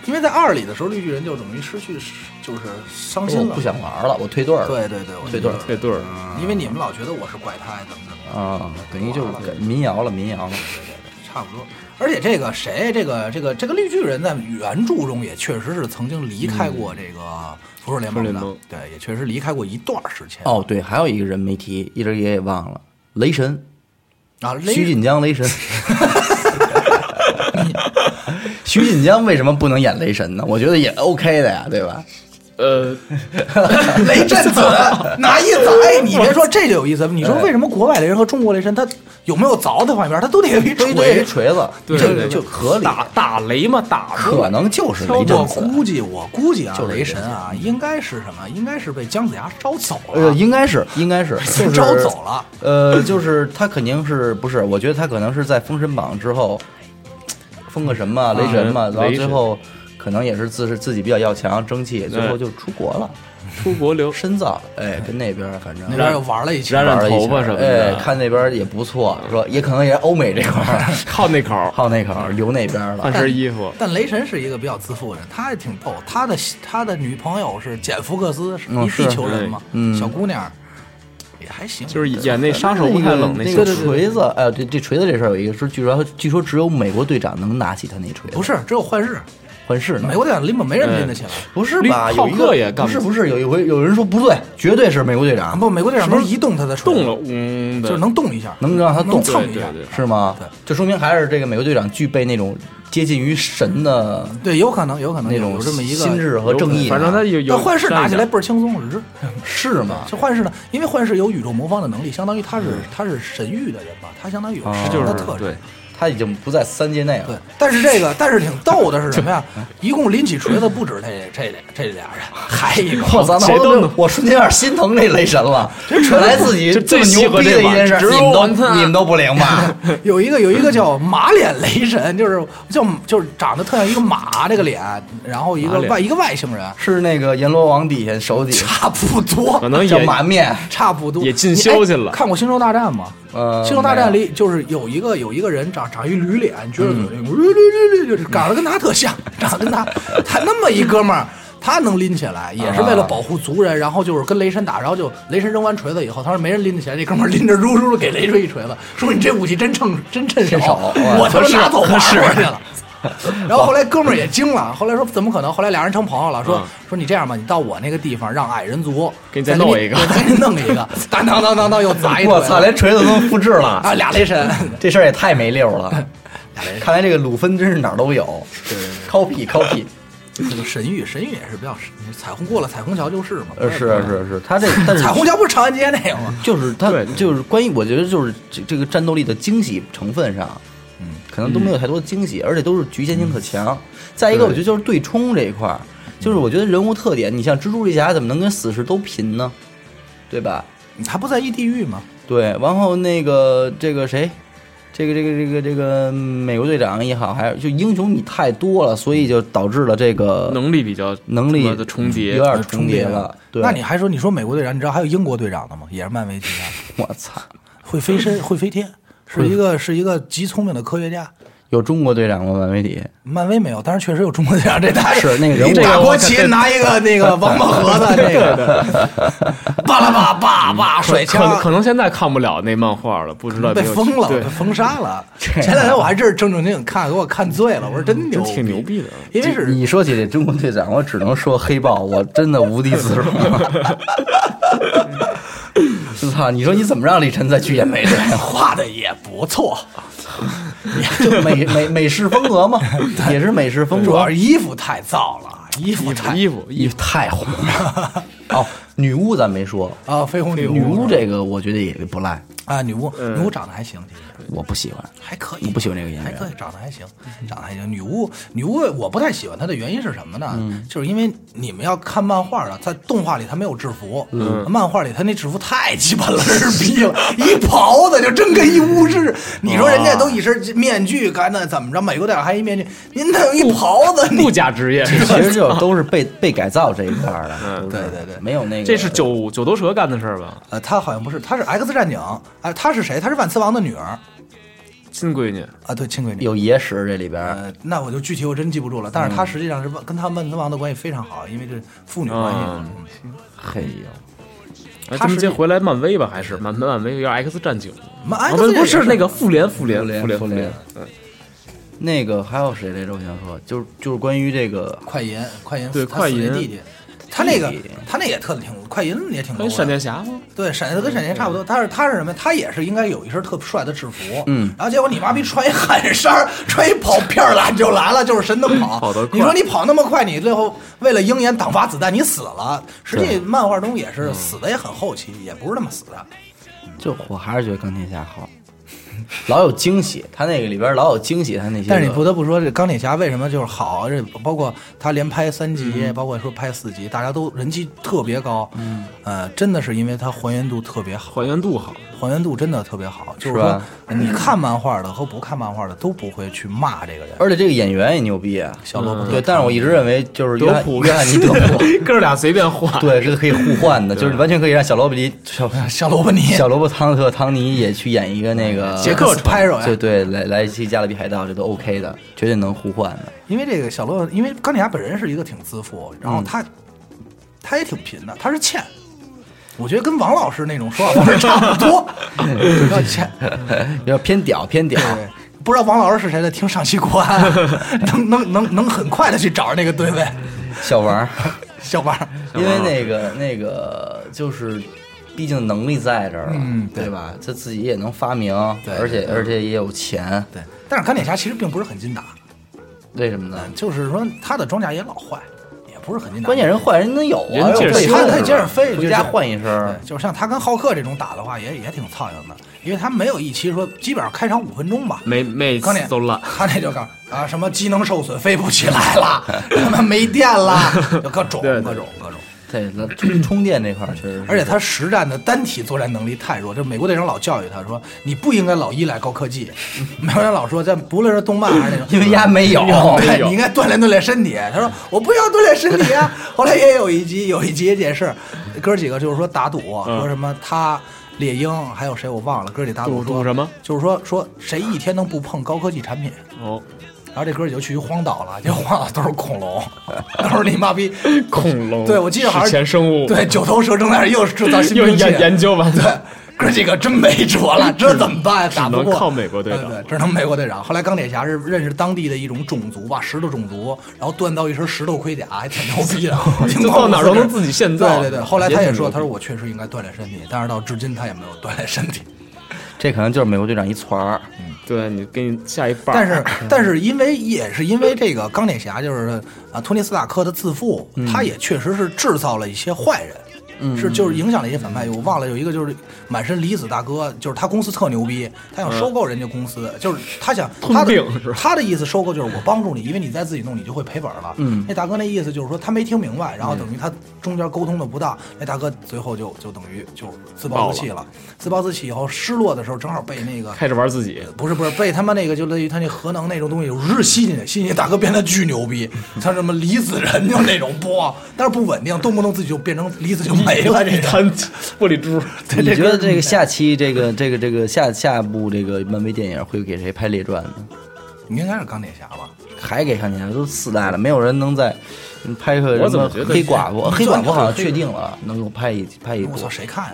Speaker 2: 因为在二里的时候，绿巨人就等于失去，就是伤心了，
Speaker 1: 不想玩了，我退队了。
Speaker 2: 对对对，我
Speaker 1: 退队了
Speaker 3: 这对儿
Speaker 2: 因为你们老觉得我是怪胎，怎么怎么，
Speaker 1: 啊，等于就是改民谣了，民谣了。
Speaker 2: 对对对差不多。而且这个谁，这个这个这个绿巨人在原著中也确实是曾经离开过这个复仇联盟的，对，也确实离开过一段时间。
Speaker 1: 哦，对，还有一个人没提，一直也也忘了，雷神，
Speaker 2: 啊，雷
Speaker 1: 徐锦江雷神。<laughs> <laughs> 徐锦江为什么不能演雷神呢？我觉得也 OK 的呀，对吧？
Speaker 3: 呃，<laughs>
Speaker 2: 雷震子拿一凿，<laughs> 哎，你别说这就有意思。你说为什么国外雷神和中国雷神他有没有凿的方面，他都得有一锤？
Speaker 1: 锤子，
Speaker 3: 对
Speaker 1: 这
Speaker 3: 对
Speaker 1: 就合理。
Speaker 3: 打打雷嘛，打
Speaker 1: 可能就是雷子，
Speaker 2: 估计，我估计啊，
Speaker 1: 就是
Speaker 2: 雷神啊，应该是什么？应该是被姜子牙招走
Speaker 1: 呃，
Speaker 2: 了，
Speaker 1: 应该是，应该是，就是
Speaker 2: 招走了。
Speaker 1: 呃，就是他肯定是不是？我觉得他可能是在封神榜之后封个神嘛，雷神嘛，然后最后可能也是自是自己比较要强，争气，最后就出国了，
Speaker 3: 出国留。
Speaker 1: 深造，哎，跟那边反正
Speaker 2: 那边又玩了一圈
Speaker 3: 染，染
Speaker 1: 玩了
Speaker 3: 头发什么
Speaker 1: 哎，
Speaker 3: 的，
Speaker 1: 看那边也不错，说也可能也是欧美这块儿。<laughs>
Speaker 3: 好那口儿，
Speaker 1: 好那口儿留那边了。
Speaker 3: 换。身衣服，
Speaker 2: 但雷神是一个比较自负的人，他也挺逗。他的他的女朋友是简·福克斯，是地球人嘛，
Speaker 1: 嗯。
Speaker 2: 小姑娘也还行，
Speaker 3: 就是演那杀手不太冷
Speaker 1: 那个锤子，哎，这这锤子这事儿有一个是，据说据说只有美国队长能拿起他那锤子，
Speaker 2: 不是只有幻视，
Speaker 1: 幻视呢
Speaker 2: 美国队长拎吧，没人拎得起来。
Speaker 1: 不是吧？
Speaker 3: 浩
Speaker 1: 有一个
Speaker 3: 克也干不
Speaker 1: 不是不是，有一回有人说不对，绝对是美国队长，
Speaker 2: 不，美国队长能移动他的锤子
Speaker 3: 动了，嗯，
Speaker 2: 就是能动一下，
Speaker 1: 能让他动
Speaker 2: 蹭一下。
Speaker 1: 是吗？
Speaker 2: 对，
Speaker 1: 这说明还是这个美国队长具备那种接近于神的
Speaker 2: 对，有可能，有可能
Speaker 1: 那种
Speaker 2: 有这么一个
Speaker 1: 心智和正义啊，
Speaker 3: 反正他有有
Speaker 2: 但幻视拿起来倍儿轻松，日
Speaker 1: 是吗？<laughs>
Speaker 2: 这幻视呢，因为幻视有宇宙魔方的能力，相当于他是他是神域的人嘛，他相当于有
Speaker 1: 哦
Speaker 2: 神
Speaker 3: 就是
Speaker 2: 的特质
Speaker 3: 对。
Speaker 1: 他已经不在三界内了
Speaker 2: 对
Speaker 1: 了。，
Speaker 2: 但是这个，但是挺逗的是什么呀？<laughs> 一共拎起锤子不止这这俩这俩人，<laughs> 还一个。
Speaker 1: 我操！那
Speaker 3: 谁都能
Speaker 1: 我我瞬间有点心疼这雷神了。<laughs> 这本来自己这么
Speaker 3: 最
Speaker 1: 牛逼的一件事，你们都你们都不灵吧？
Speaker 2: 有一个有一个叫马脸雷神，就是叫就是长得特像一个马这个脸，然后一个外一个外星人，
Speaker 1: 是那个阎罗王底下手底下
Speaker 2: 差不多
Speaker 3: 可，能
Speaker 1: 叫马面，
Speaker 2: 差不多
Speaker 3: 也进修去了
Speaker 2: 哎看过《星球大战》吗？
Speaker 1: 呃，
Speaker 2: 星球大战里就是有一个有一个人长长一驴脸，撅着嘴，
Speaker 1: 嗯
Speaker 2: 噜噜噜噜就是长得跟他特像，长得跟他，他那么一哥们儿。他能拎起来，也是为了保护族人，然后就是跟雷神打，然后就雷神扔完锤子以后，他说没人拎得起来，这哥们儿拎着噜噜噜给雷神一锤子，说你这武器真称真趁手，我他妈拿走玩儿去了。<laughs> 然后后来哥们儿也惊了，后来说怎么可能？后来俩人成朋友了，说、
Speaker 3: 嗯
Speaker 2: 说你这样吧，你到我那个地方让矮人族
Speaker 3: 给你再弄一个
Speaker 2: 再给你弄一个，<laughs> <laughs> 当当当当当又砸一个，
Speaker 1: 我操，连锤子都能复制了，
Speaker 2: 啊俩雷神，
Speaker 1: 这事儿也太没溜了。看来这个鲁芬真是哪儿都有，copy copy。
Speaker 2: 这个神域，神域也是比较神，彩虹过了彩虹桥就是嘛。
Speaker 1: 呃，是啊是啊是啊，他这但是
Speaker 2: 彩虹桥不是长安街那个吗？
Speaker 1: 就是他
Speaker 3: 对
Speaker 1: 就是关于我觉得就是这这个战斗力的惊喜成分上，嗯，可能都没有太多的惊喜，而且都是局限性特强。再一个，我觉得就是对冲这一块儿，就是我觉得人物特点，你像蜘蛛这侠怎么能跟死侍都拼呢？对吧？
Speaker 2: 他不在意地狱吗？
Speaker 1: 对，然后那个这个谁，这个这个这个这个美国队长也好，还有就英雄你太多了，所以就导致了这个
Speaker 3: 能力比较
Speaker 1: 能力
Speaker 3: 的重叠，
Speaker 1: 有点重叠了。对，
Speaker 2: 那你还说你说美国队长，你知道还有英国队长的吗？也是漫威旗下的，<laughs>
Speaker 1: 我操，
Speaker 2: 会飞身会飞天，是一个是一个极聪明的科学家。
Speaker 1: 有中国队长吗？漫威里
Speaker 2: 漫威没有，但是确实有中国队长这大
Speaker 1: 是那个 <laughs> 人物
Speaker 2: 一大国旗拿一个那个 <laughs> 王八盒子那个，<laughs> 巴拉巴叭叭甩枪，
Speaker 3: 可能现在看不了那漫画了，不知道
Speaker 2: 被封了，
Speaker 3: 对
Speaker 2: 被，封杀了。前两天我还真是正正经经看，给我看醉了。我说真牛，
Speaker 3: 挺牛，逼的。
Speaker 2: 因为是
Speaker 1: 你说起这中国队长，我只能说黑豹，我真的无地自容。我操！你说你怎么让李晨再去演美队？
Speaker 2: 画的也不错，
Speaker 1: 就 <laughs> 美美美式风格嘛，也是美式风格
Speaker 2: 主要。是衣服太燥了，衣服太
Speaker 3: 衣服
Speaker 1: 衣服太红了。哦，女巫咱没说，
Speaker 2: 啊，绯红女
Speaker 1: 女巫这个我觉得也不赖，
Speaker 2: 啊，女巫女巫长得还行，其实
Speaker 1: 我不喜欢。
Speaker 2: 还可以，
Speaker 1: 我不喜欢这个演员
Speaker 2: 还可以，长得还行，长得还行。女巫女巫我不太喜欢她的原因是什么呢？
Speaker 1: 嗯
Speaker 2: 就是因为你们要看漫画的，在动画里她没有制服，
Speaker 1: 嗯
Speaker 2: 漫画里她那制服太鸡巴了逼了，一袍子就真跟一巫师。你说人家都一身面具，干那怎么着？美国队长还一面具，您那有一袍子，
Speaker 3: 不加职业，<laughs>
Speaker 1: 其实就都是被被改造这一块的，
Speaker 3: 嗯
Speaker 1: 对
Speaker 2: 对对
Speaker 1: 没有那个。
Speaker 3: 这是九九头蛇干的事儿吧？
Speaker 2: 呃，他好像不是，他是 X 战警，啊，她是谁？她是万磁王的女儿
Speaker 3: 亲闺女，
Speaker 2: 啊，对，亲闺女。
Speaker 1: 有野史这里边儿。
Speaker 2: 呃，那我就具体我真记不住了，但是她实际上是万跟她万磁王的关系非常好，因为这父女关系。
Speaker 3: 嗯
Speaker 1: 嘿呦，
Speaker 3: 哎，咱们
Speaker 2: 他是
Speaker 3: 先回来漫威吧，还是漫漫威要 X 战警？
Speaker 2: 漫
Speaker 3: 啊
Speaker 2: X
Speaker 3: 不是那个复联，复联，
Speaker 1: 复联
Speaker 3: 复联，
Speaker 1: 复联
Speaker 3: 联。嗯，
Speaker 1: 那个还有谁来着？我想说，就是就是关于这个
Speaker 2: 快银，快银，
Speaker 3: 对
Speaker 2: 他死那
Speaker 3: 快银
Speaker 2: 弟弟，他那个他那也特挺快银也挺多
Speaker 3: 跟闪。电侠吗？
Speaker 2: 对，闪电跟闪电差不多，他是他是什么？他也是应该有一身特帅的制服，
Speaker 1: 嗯，
Speaker 2: 然后结果你妈逼穿一汗衫儿，<laughs> 穿一跑片儿来就来了，就是神能跑。<laughs>
Speaker 3: 跑得快
Speaker 2: 你说你跑那么快，你最后为了鹰眼挡发子弹，你死了。实际漫画中也是死的也很后期，也不是那么死的。
Speaker 1: 就我还是觉得钢铁侠好，<laughs> 老有惊喜，他那个里边老有惊喜，他那些。
Speaker 2: 但是你不得不说，这钢铁侠为什么就是好？这包括他连拍三集，
Speaker 1: 嗯
Speaker 2: 包括说拍四集，大家都人气特别高。嗯，呃，真的是因为它还原度特别好，
Speaker 3: 还原度好，
Speaker 2: 还原度真的特别好。就是说，你看漫画的和不看漫画的都不会去骂这个人。
Speaker 1: 而且这个演员也牛逼啊，
Speaker 2: 小罗伯特
Speaker 1: 对，但是我一直认为就是约翰约翰尼德普，<laughs>
Speaker 3: 哥俩随便换。
Speaker 1: 对，这个可以互换的，<laughs> 就是完全可以让小罗伯尼 <laughs> 小
Speaker 2: 小罗伯尼、
Speaker 1: 小罗伯汤特汤尼也去演一个那个
Speaker 2: 杰克斯派罗呀，
Speaker 1: 对对，来来去加勒比海盗，这都 OK 的，绝对能互换的。
Speaker 2: 因为这个小罗，因为钢铁侠本人是一个挺自负，然
Speaker 1: 嗯
Speaker 2: 后他、他也挺贫的，他是欠。我觉得跟王老师那种说话方式差不多，要欠。
Speaker 1: 有点偏屌，偏屌。
Speaker 2: 不知道王老师是谁的，听上期国安，能能能能很快的去找着那个对位
Speaker 1: 小王，
Speaker 2: 小王。
Speaker 1: 因为那个那个就是，毕竟能力在这儿了，
Speaker 2: 嗯对
Speaker 1: 对吧？他自己也能发明，
Speaker 2: 对
Speaker 1: 而且而且也有钱，
Speaker 2: 对，但是钢铁侠其实并不是很禁打，
Speaker 1: 为什么呢？
Speaker 2: 就是说他的装甲也老坏，也不是很禁打。
Speaker 1: 关键人换人能有啊，
Speaker 3: 人
Speaker 1: 劲
Speaker 3: 儿
Speaker 2: 他他接着飞，
Speaker 1: 回家换一身，
Speaker 2: 就是像他跟浩克这种打的话，也也挺苍蝇的，因为他没有一期说基本上开场五分钟吧，
Speaker 3: 没没
Speaker 2: 钢铁
Speaker 3: 次都烂，
Speaker 2: 他那就告啊什么机能受损飞不起来了，<laughs> 他妈没电了，<laughs> 就各种各种。
Speaker 1: 对，那充充电这块儿确实，
Speaker 2: 而且他实战的单体作战能力太弱，就美国队长老教育他说，你不应该老依赖高科技。<laughs> 美国人老说，在不论是动漫还是那种，
Speaker 1: 因为丫没有，
Speaker 2: 对，你应该锻炼锻炼身体。他说我不要锻炼身体啊。<laughs> 后来也有一集，有一集也解释，哥几个就是说打赌，说什么他。猎鹰还有谁我忘了，哥几打赌说
Speaker 3: 赌赌什么？
Speaker 2: 就是说说谁一天能不碰高科技产品，
Speaker 3: 哦，
Speaker 2: 然后这哥几个去荒岛了，这荒岛都是恐龙，都是你妈逼 <laughs>
Speaker 3: 恐龙，
Speaker 2: 对我记得好像
Speaker 3: 史前生物，
Speaker 2: 对，九头蛇正在又制造新兵器，
Speaker 3: 研 <laughs> 研究完
Speaker 2: 对，哥几个真没辙了，这怎么办？打不过，
Speaker 3: 能靠美国队长
Speaker 2: 对对，只能美国队长。后来钢铁侠是认识当地的一种种族吧，石头种族，然后锻造一身石头盔甲，还挺牛逼的，<laughs>
Speaker 3: 到哪儿都能自己现造
Speaker 2: 对对对，后来他也说，他说我确实应该锻炼身体，但是到至今他也没有锻炼身体。
Speaker 1: 这可能就是美国队长一撮儿，
Speaker 3: 对你给你下一半儿，
Speaker 2: 但是但是因为也是因为这个钢铁侠就是啊托尼斯塔克的自负，他也确实是制造了一些坏人。是就是影响了一些反派，我忘了有一个就是满身离子大哥，就是他公司特牛逼，他想收购人家公司，就是他想他的他的意思收购就是我帮助你，因为你再自己弄你就会赔本了。
Speaker 1: 嗯。
Speaker 2: 那大哥那意思就是说他没听明白，然后等于他中间沟通的不当，那大哥最后就就等于就自暴自弃了，自暴自弃以后失落的时候正好被那个 <laughs>
Speaker 3: 开始玩自己，
Speaker 2: 不是不是被他妈那个就类于他那核能那种东西日吸进去，吸进去大哥变得巨牛逼，像什么离子人就那种 <laughs> 波，但是不稳定，动不动自己就变成离子就没了这个。
Speaker 3: 摊玻璃珠，<laughs>
Speaker 1: 你觉得这个 <laughs> 下期这个这个这个下下部这个漫威电影会给谁拍列传呢？
Speaker 2: 应该是钢铁侠吧？
Speaker 1: 还给钢铁侠都四代了，没有人能再拍个什么
Speaker 3: 我怎么觉得
Speaker 1: 黑寡妇？黑寡妇好像确定了，能够拍一拍一部
Speaker 2: 我操，。谁看呀？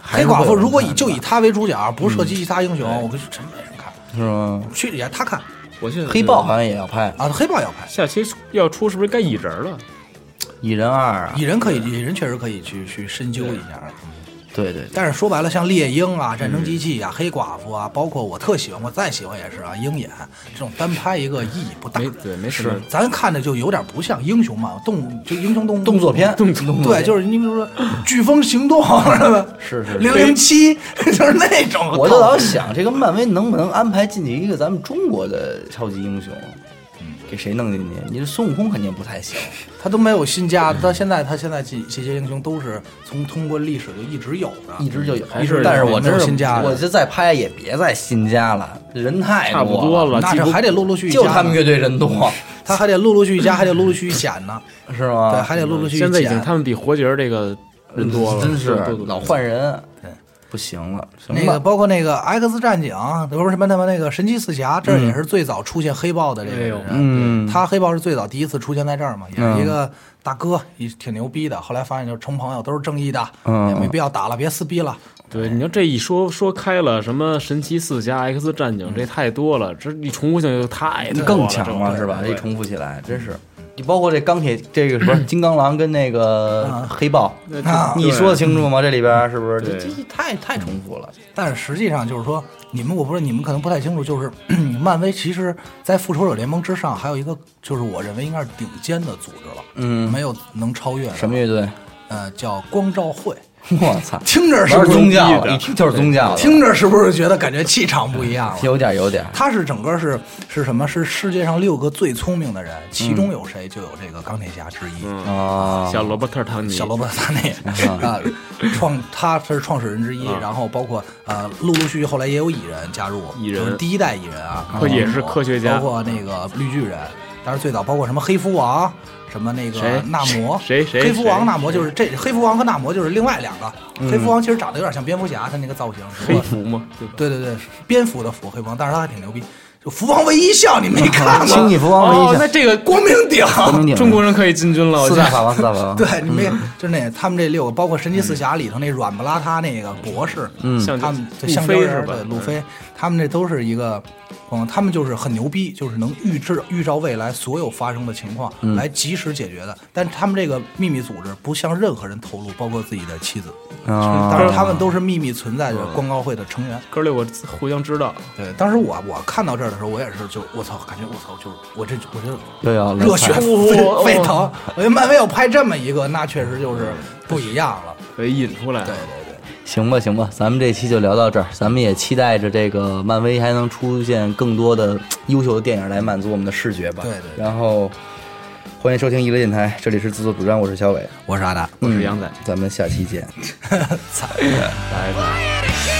Speaker 1: 还是
Speaker 2: 黑寡妇如果以就以他为主角，不涉及其他英雄，我跟你说真没人看。
Speaker 1: 是吗？
Speaker 2: 去也他看
Speaker 3: 我现在
Speaker 1: 黑豹好像也要拍
Speaker 2: 啊，黑豹要拍，
Speaker 3: 下期要出是不是该蚁人了？
Speaker 1: 蚁人二啊
Speaker 2: 蚁，人可以，蚁人确实可以去去深究一下。
Speaker 1: 对对，对
Speaker 2: 但是说白了，像猎鹰啊、战争机器啊、黑寡妇啊，包括我特喜欢，我再喜欢也是啊，鹰眼这种单拍一个意义不大
Speaker 3: 没。对没什么
Speaker 2: 是，咱看着就有点不像英雄嘛动，就英雄动
Speaker 1: 动作片，动作
Speaker 2: 对，就是你比如说《飓风行动》<laughs> 是吧？
Speaker 1: 是是
Speaker 2: 零零七，<laughs> 就是那种。
Speaker 1: 我就老想，这个漫威能不能安排进去一个咱们中国的超级英雄？谁弄进去？你这孙悟空肯定不太行。
Speaker 2: 他都没有新加的，他现在他现在这这些英雄都是从通过历史就一直有的，
Speaker 1: 一直就有，
Speaker 3: 一直
Speaker 1: 但是我
Speaker 2: 没有
Speaker 1: 真是
Speaker 2: 新加的
Speaker 1: 我这再拍也别再新加了，人太
Speaker 3: 差不
Speaker 1: 多
Speaker 3: 多了，
Speaker 2: 那这还得陆陆续续加
Speaker 1: 就他们乐队人多，<laughs>
Speaker 2: 他还得陆陆续续加，还得陆陆续续减呢，
Speaker 1: 是吗？
Speaker 2: 对，还得陆陆续续
Speaker 3: 现在已经
Speaker 2: 减。
Speaker 3: 他们比活结这个人多了，
Speaker 1: 真是老换人，
Speaker 2: 对，
Speaker 1: 不行了。行
Speaker 2: 那个包括那个 X 战警，不是什么他妈那个神奇四侠，这也是最早出现黑豹的这个人。
Speaker 1: 嗯，
Speaker 2: 他黑豹是最早第一次出现在这儿嘛，也
Speaker 1: 嗯
Speaker 2: 是一个大哥，也挺牛逼的。后来发现就是成朋友都是正义的，
Speaker 1: 嗯
Speaker 2: 也没必要打了，别撕逼了。
Speaker 3: 对，你说这一说说开了，什么神奇四侠、X 战警，这太多了，这一重复性就太
Speaker 1: 更强了是吧？
Speaker 3: 对
Speaker 1: 一重复起来真是。你包括这钢铁这个什么金刚狼跟那个
Speaker 2: 啊
Speaker 1: 黑豹，
Speaker 2: 啊
Speaker 1: 你说得清楚吗？这里边是不是？这这这太太重复了。
Speaker 2: 但是实际上就是说，你们我不是你们可能不太清楚，就是漫威其实，在复仇者联盟之上还有一个，就是我认为应该是顶尖的组织了，
Speaker 1: 嗯
Speaker 2: 没有能超越。
Speaker 1: 什么乐队？
Speaker 2: 呃，叫光照会。<laughs>
Speaker 1: 我操，
Speaker 2: 听着是不是
Speaker 1: 宗教，一听就是宗教的，
Speaker 2: 听着是不是觉得感觉气场不一样了？
Speaker 1: 有点有点。
Speaker 2: 他是整个是是什么？是世界上六个最聪明的人，其中有谁就有这个钢铁侠之一。
Speaker 3: 嗯，
Speaker 1: 啊，
Speaker 3: 小罗伯特·唐尼，
Speaker 2: 小罗伯特·唐尼啊，<laughs> 创他是创始人之一，
Speaker 3: 啊
Speaker 2: 然后包括呃，陆陆续续后来也有蚁人加入，
Speaker 3: 蚁人
Speaker 2: 第一代蚁人啊，
Speaker 3: 科也是科学家
Speaker 2: 包括那个绿巨人，但是最早包括什么黑蝠王，什么那个纳摩，
Speaker 3: 谁？谁？
Speaker 2: 黑蝠王、纳摩就是这黑蝠王和纳摩就是另外两个，黑蝠王其实长得有点像蝙蝠侠，他那个造型，是
Speaker 3: 黑蝠吗？对
Speaker 2: 对对，蝙蝠的蝠黑蝠王，但是他还挺牛逼，就福王微一笑，你没看吗？<laughs>
Speaker 3: 哦，那，这个
Speaker 2: 光明顶，
Speaker 1: 光明顶。
Speaker 3: 中国人可以进军了，我觉得。
Speaker 1: 四大法王，四大法王。<laughs>
Speaker 2: 对你没，就那他们这六个，包括神奇四侠里头那软不拉塌那个博士，
Speaker 1: 嗯。
Speaker 3: 像
Speaker 2: 他们
Speaker 3: 路飞是吧
Speaker 2: 对？路飞，他们这都是一个，嗯，他们就是很牛逼，就是能预知预兆未来所有发生的情况，
Speaker 1: 嗯。
Speaker 2: 来及时解决的。但他们这个秘密组织不向任何人透露，包括自己的妻子，
Speaker 1: 啊
Speaker 2: 当然他们都是秘密存在的光高会的成员。
Speaker 3: 哥六个互相知道，
Speaker 2: 对，当时我我看到这儿的时候，我也是就我操，感觉我操，就是我这我这
Speaker 1: 又要
Speaker 2: 热血 <laughs> 沸沸腾。我觉得漫威要拍这么一个，那确实就是不一样了。
Speaker 3: 可以引出来。
Speaker 2: 对对对。
Speaker 1: 行吧，行吧，咱们这期就聊到这儿。咱们也期待着这个漫威还能出现更多的优秀的电影来满足我们的视觉吧。
Speaker 2: 对对对
Speaker 1: 然后欢迎收听娱乐电台，这里是自作主张，我是小伟，
Speaker 2: 我是阿达，
Speaker 3: 我是杨仔，
Speaker 1: 咱们下期见。<laughs> <laughs>
Speaker 2: 操。
Speaker 3: 拜拜。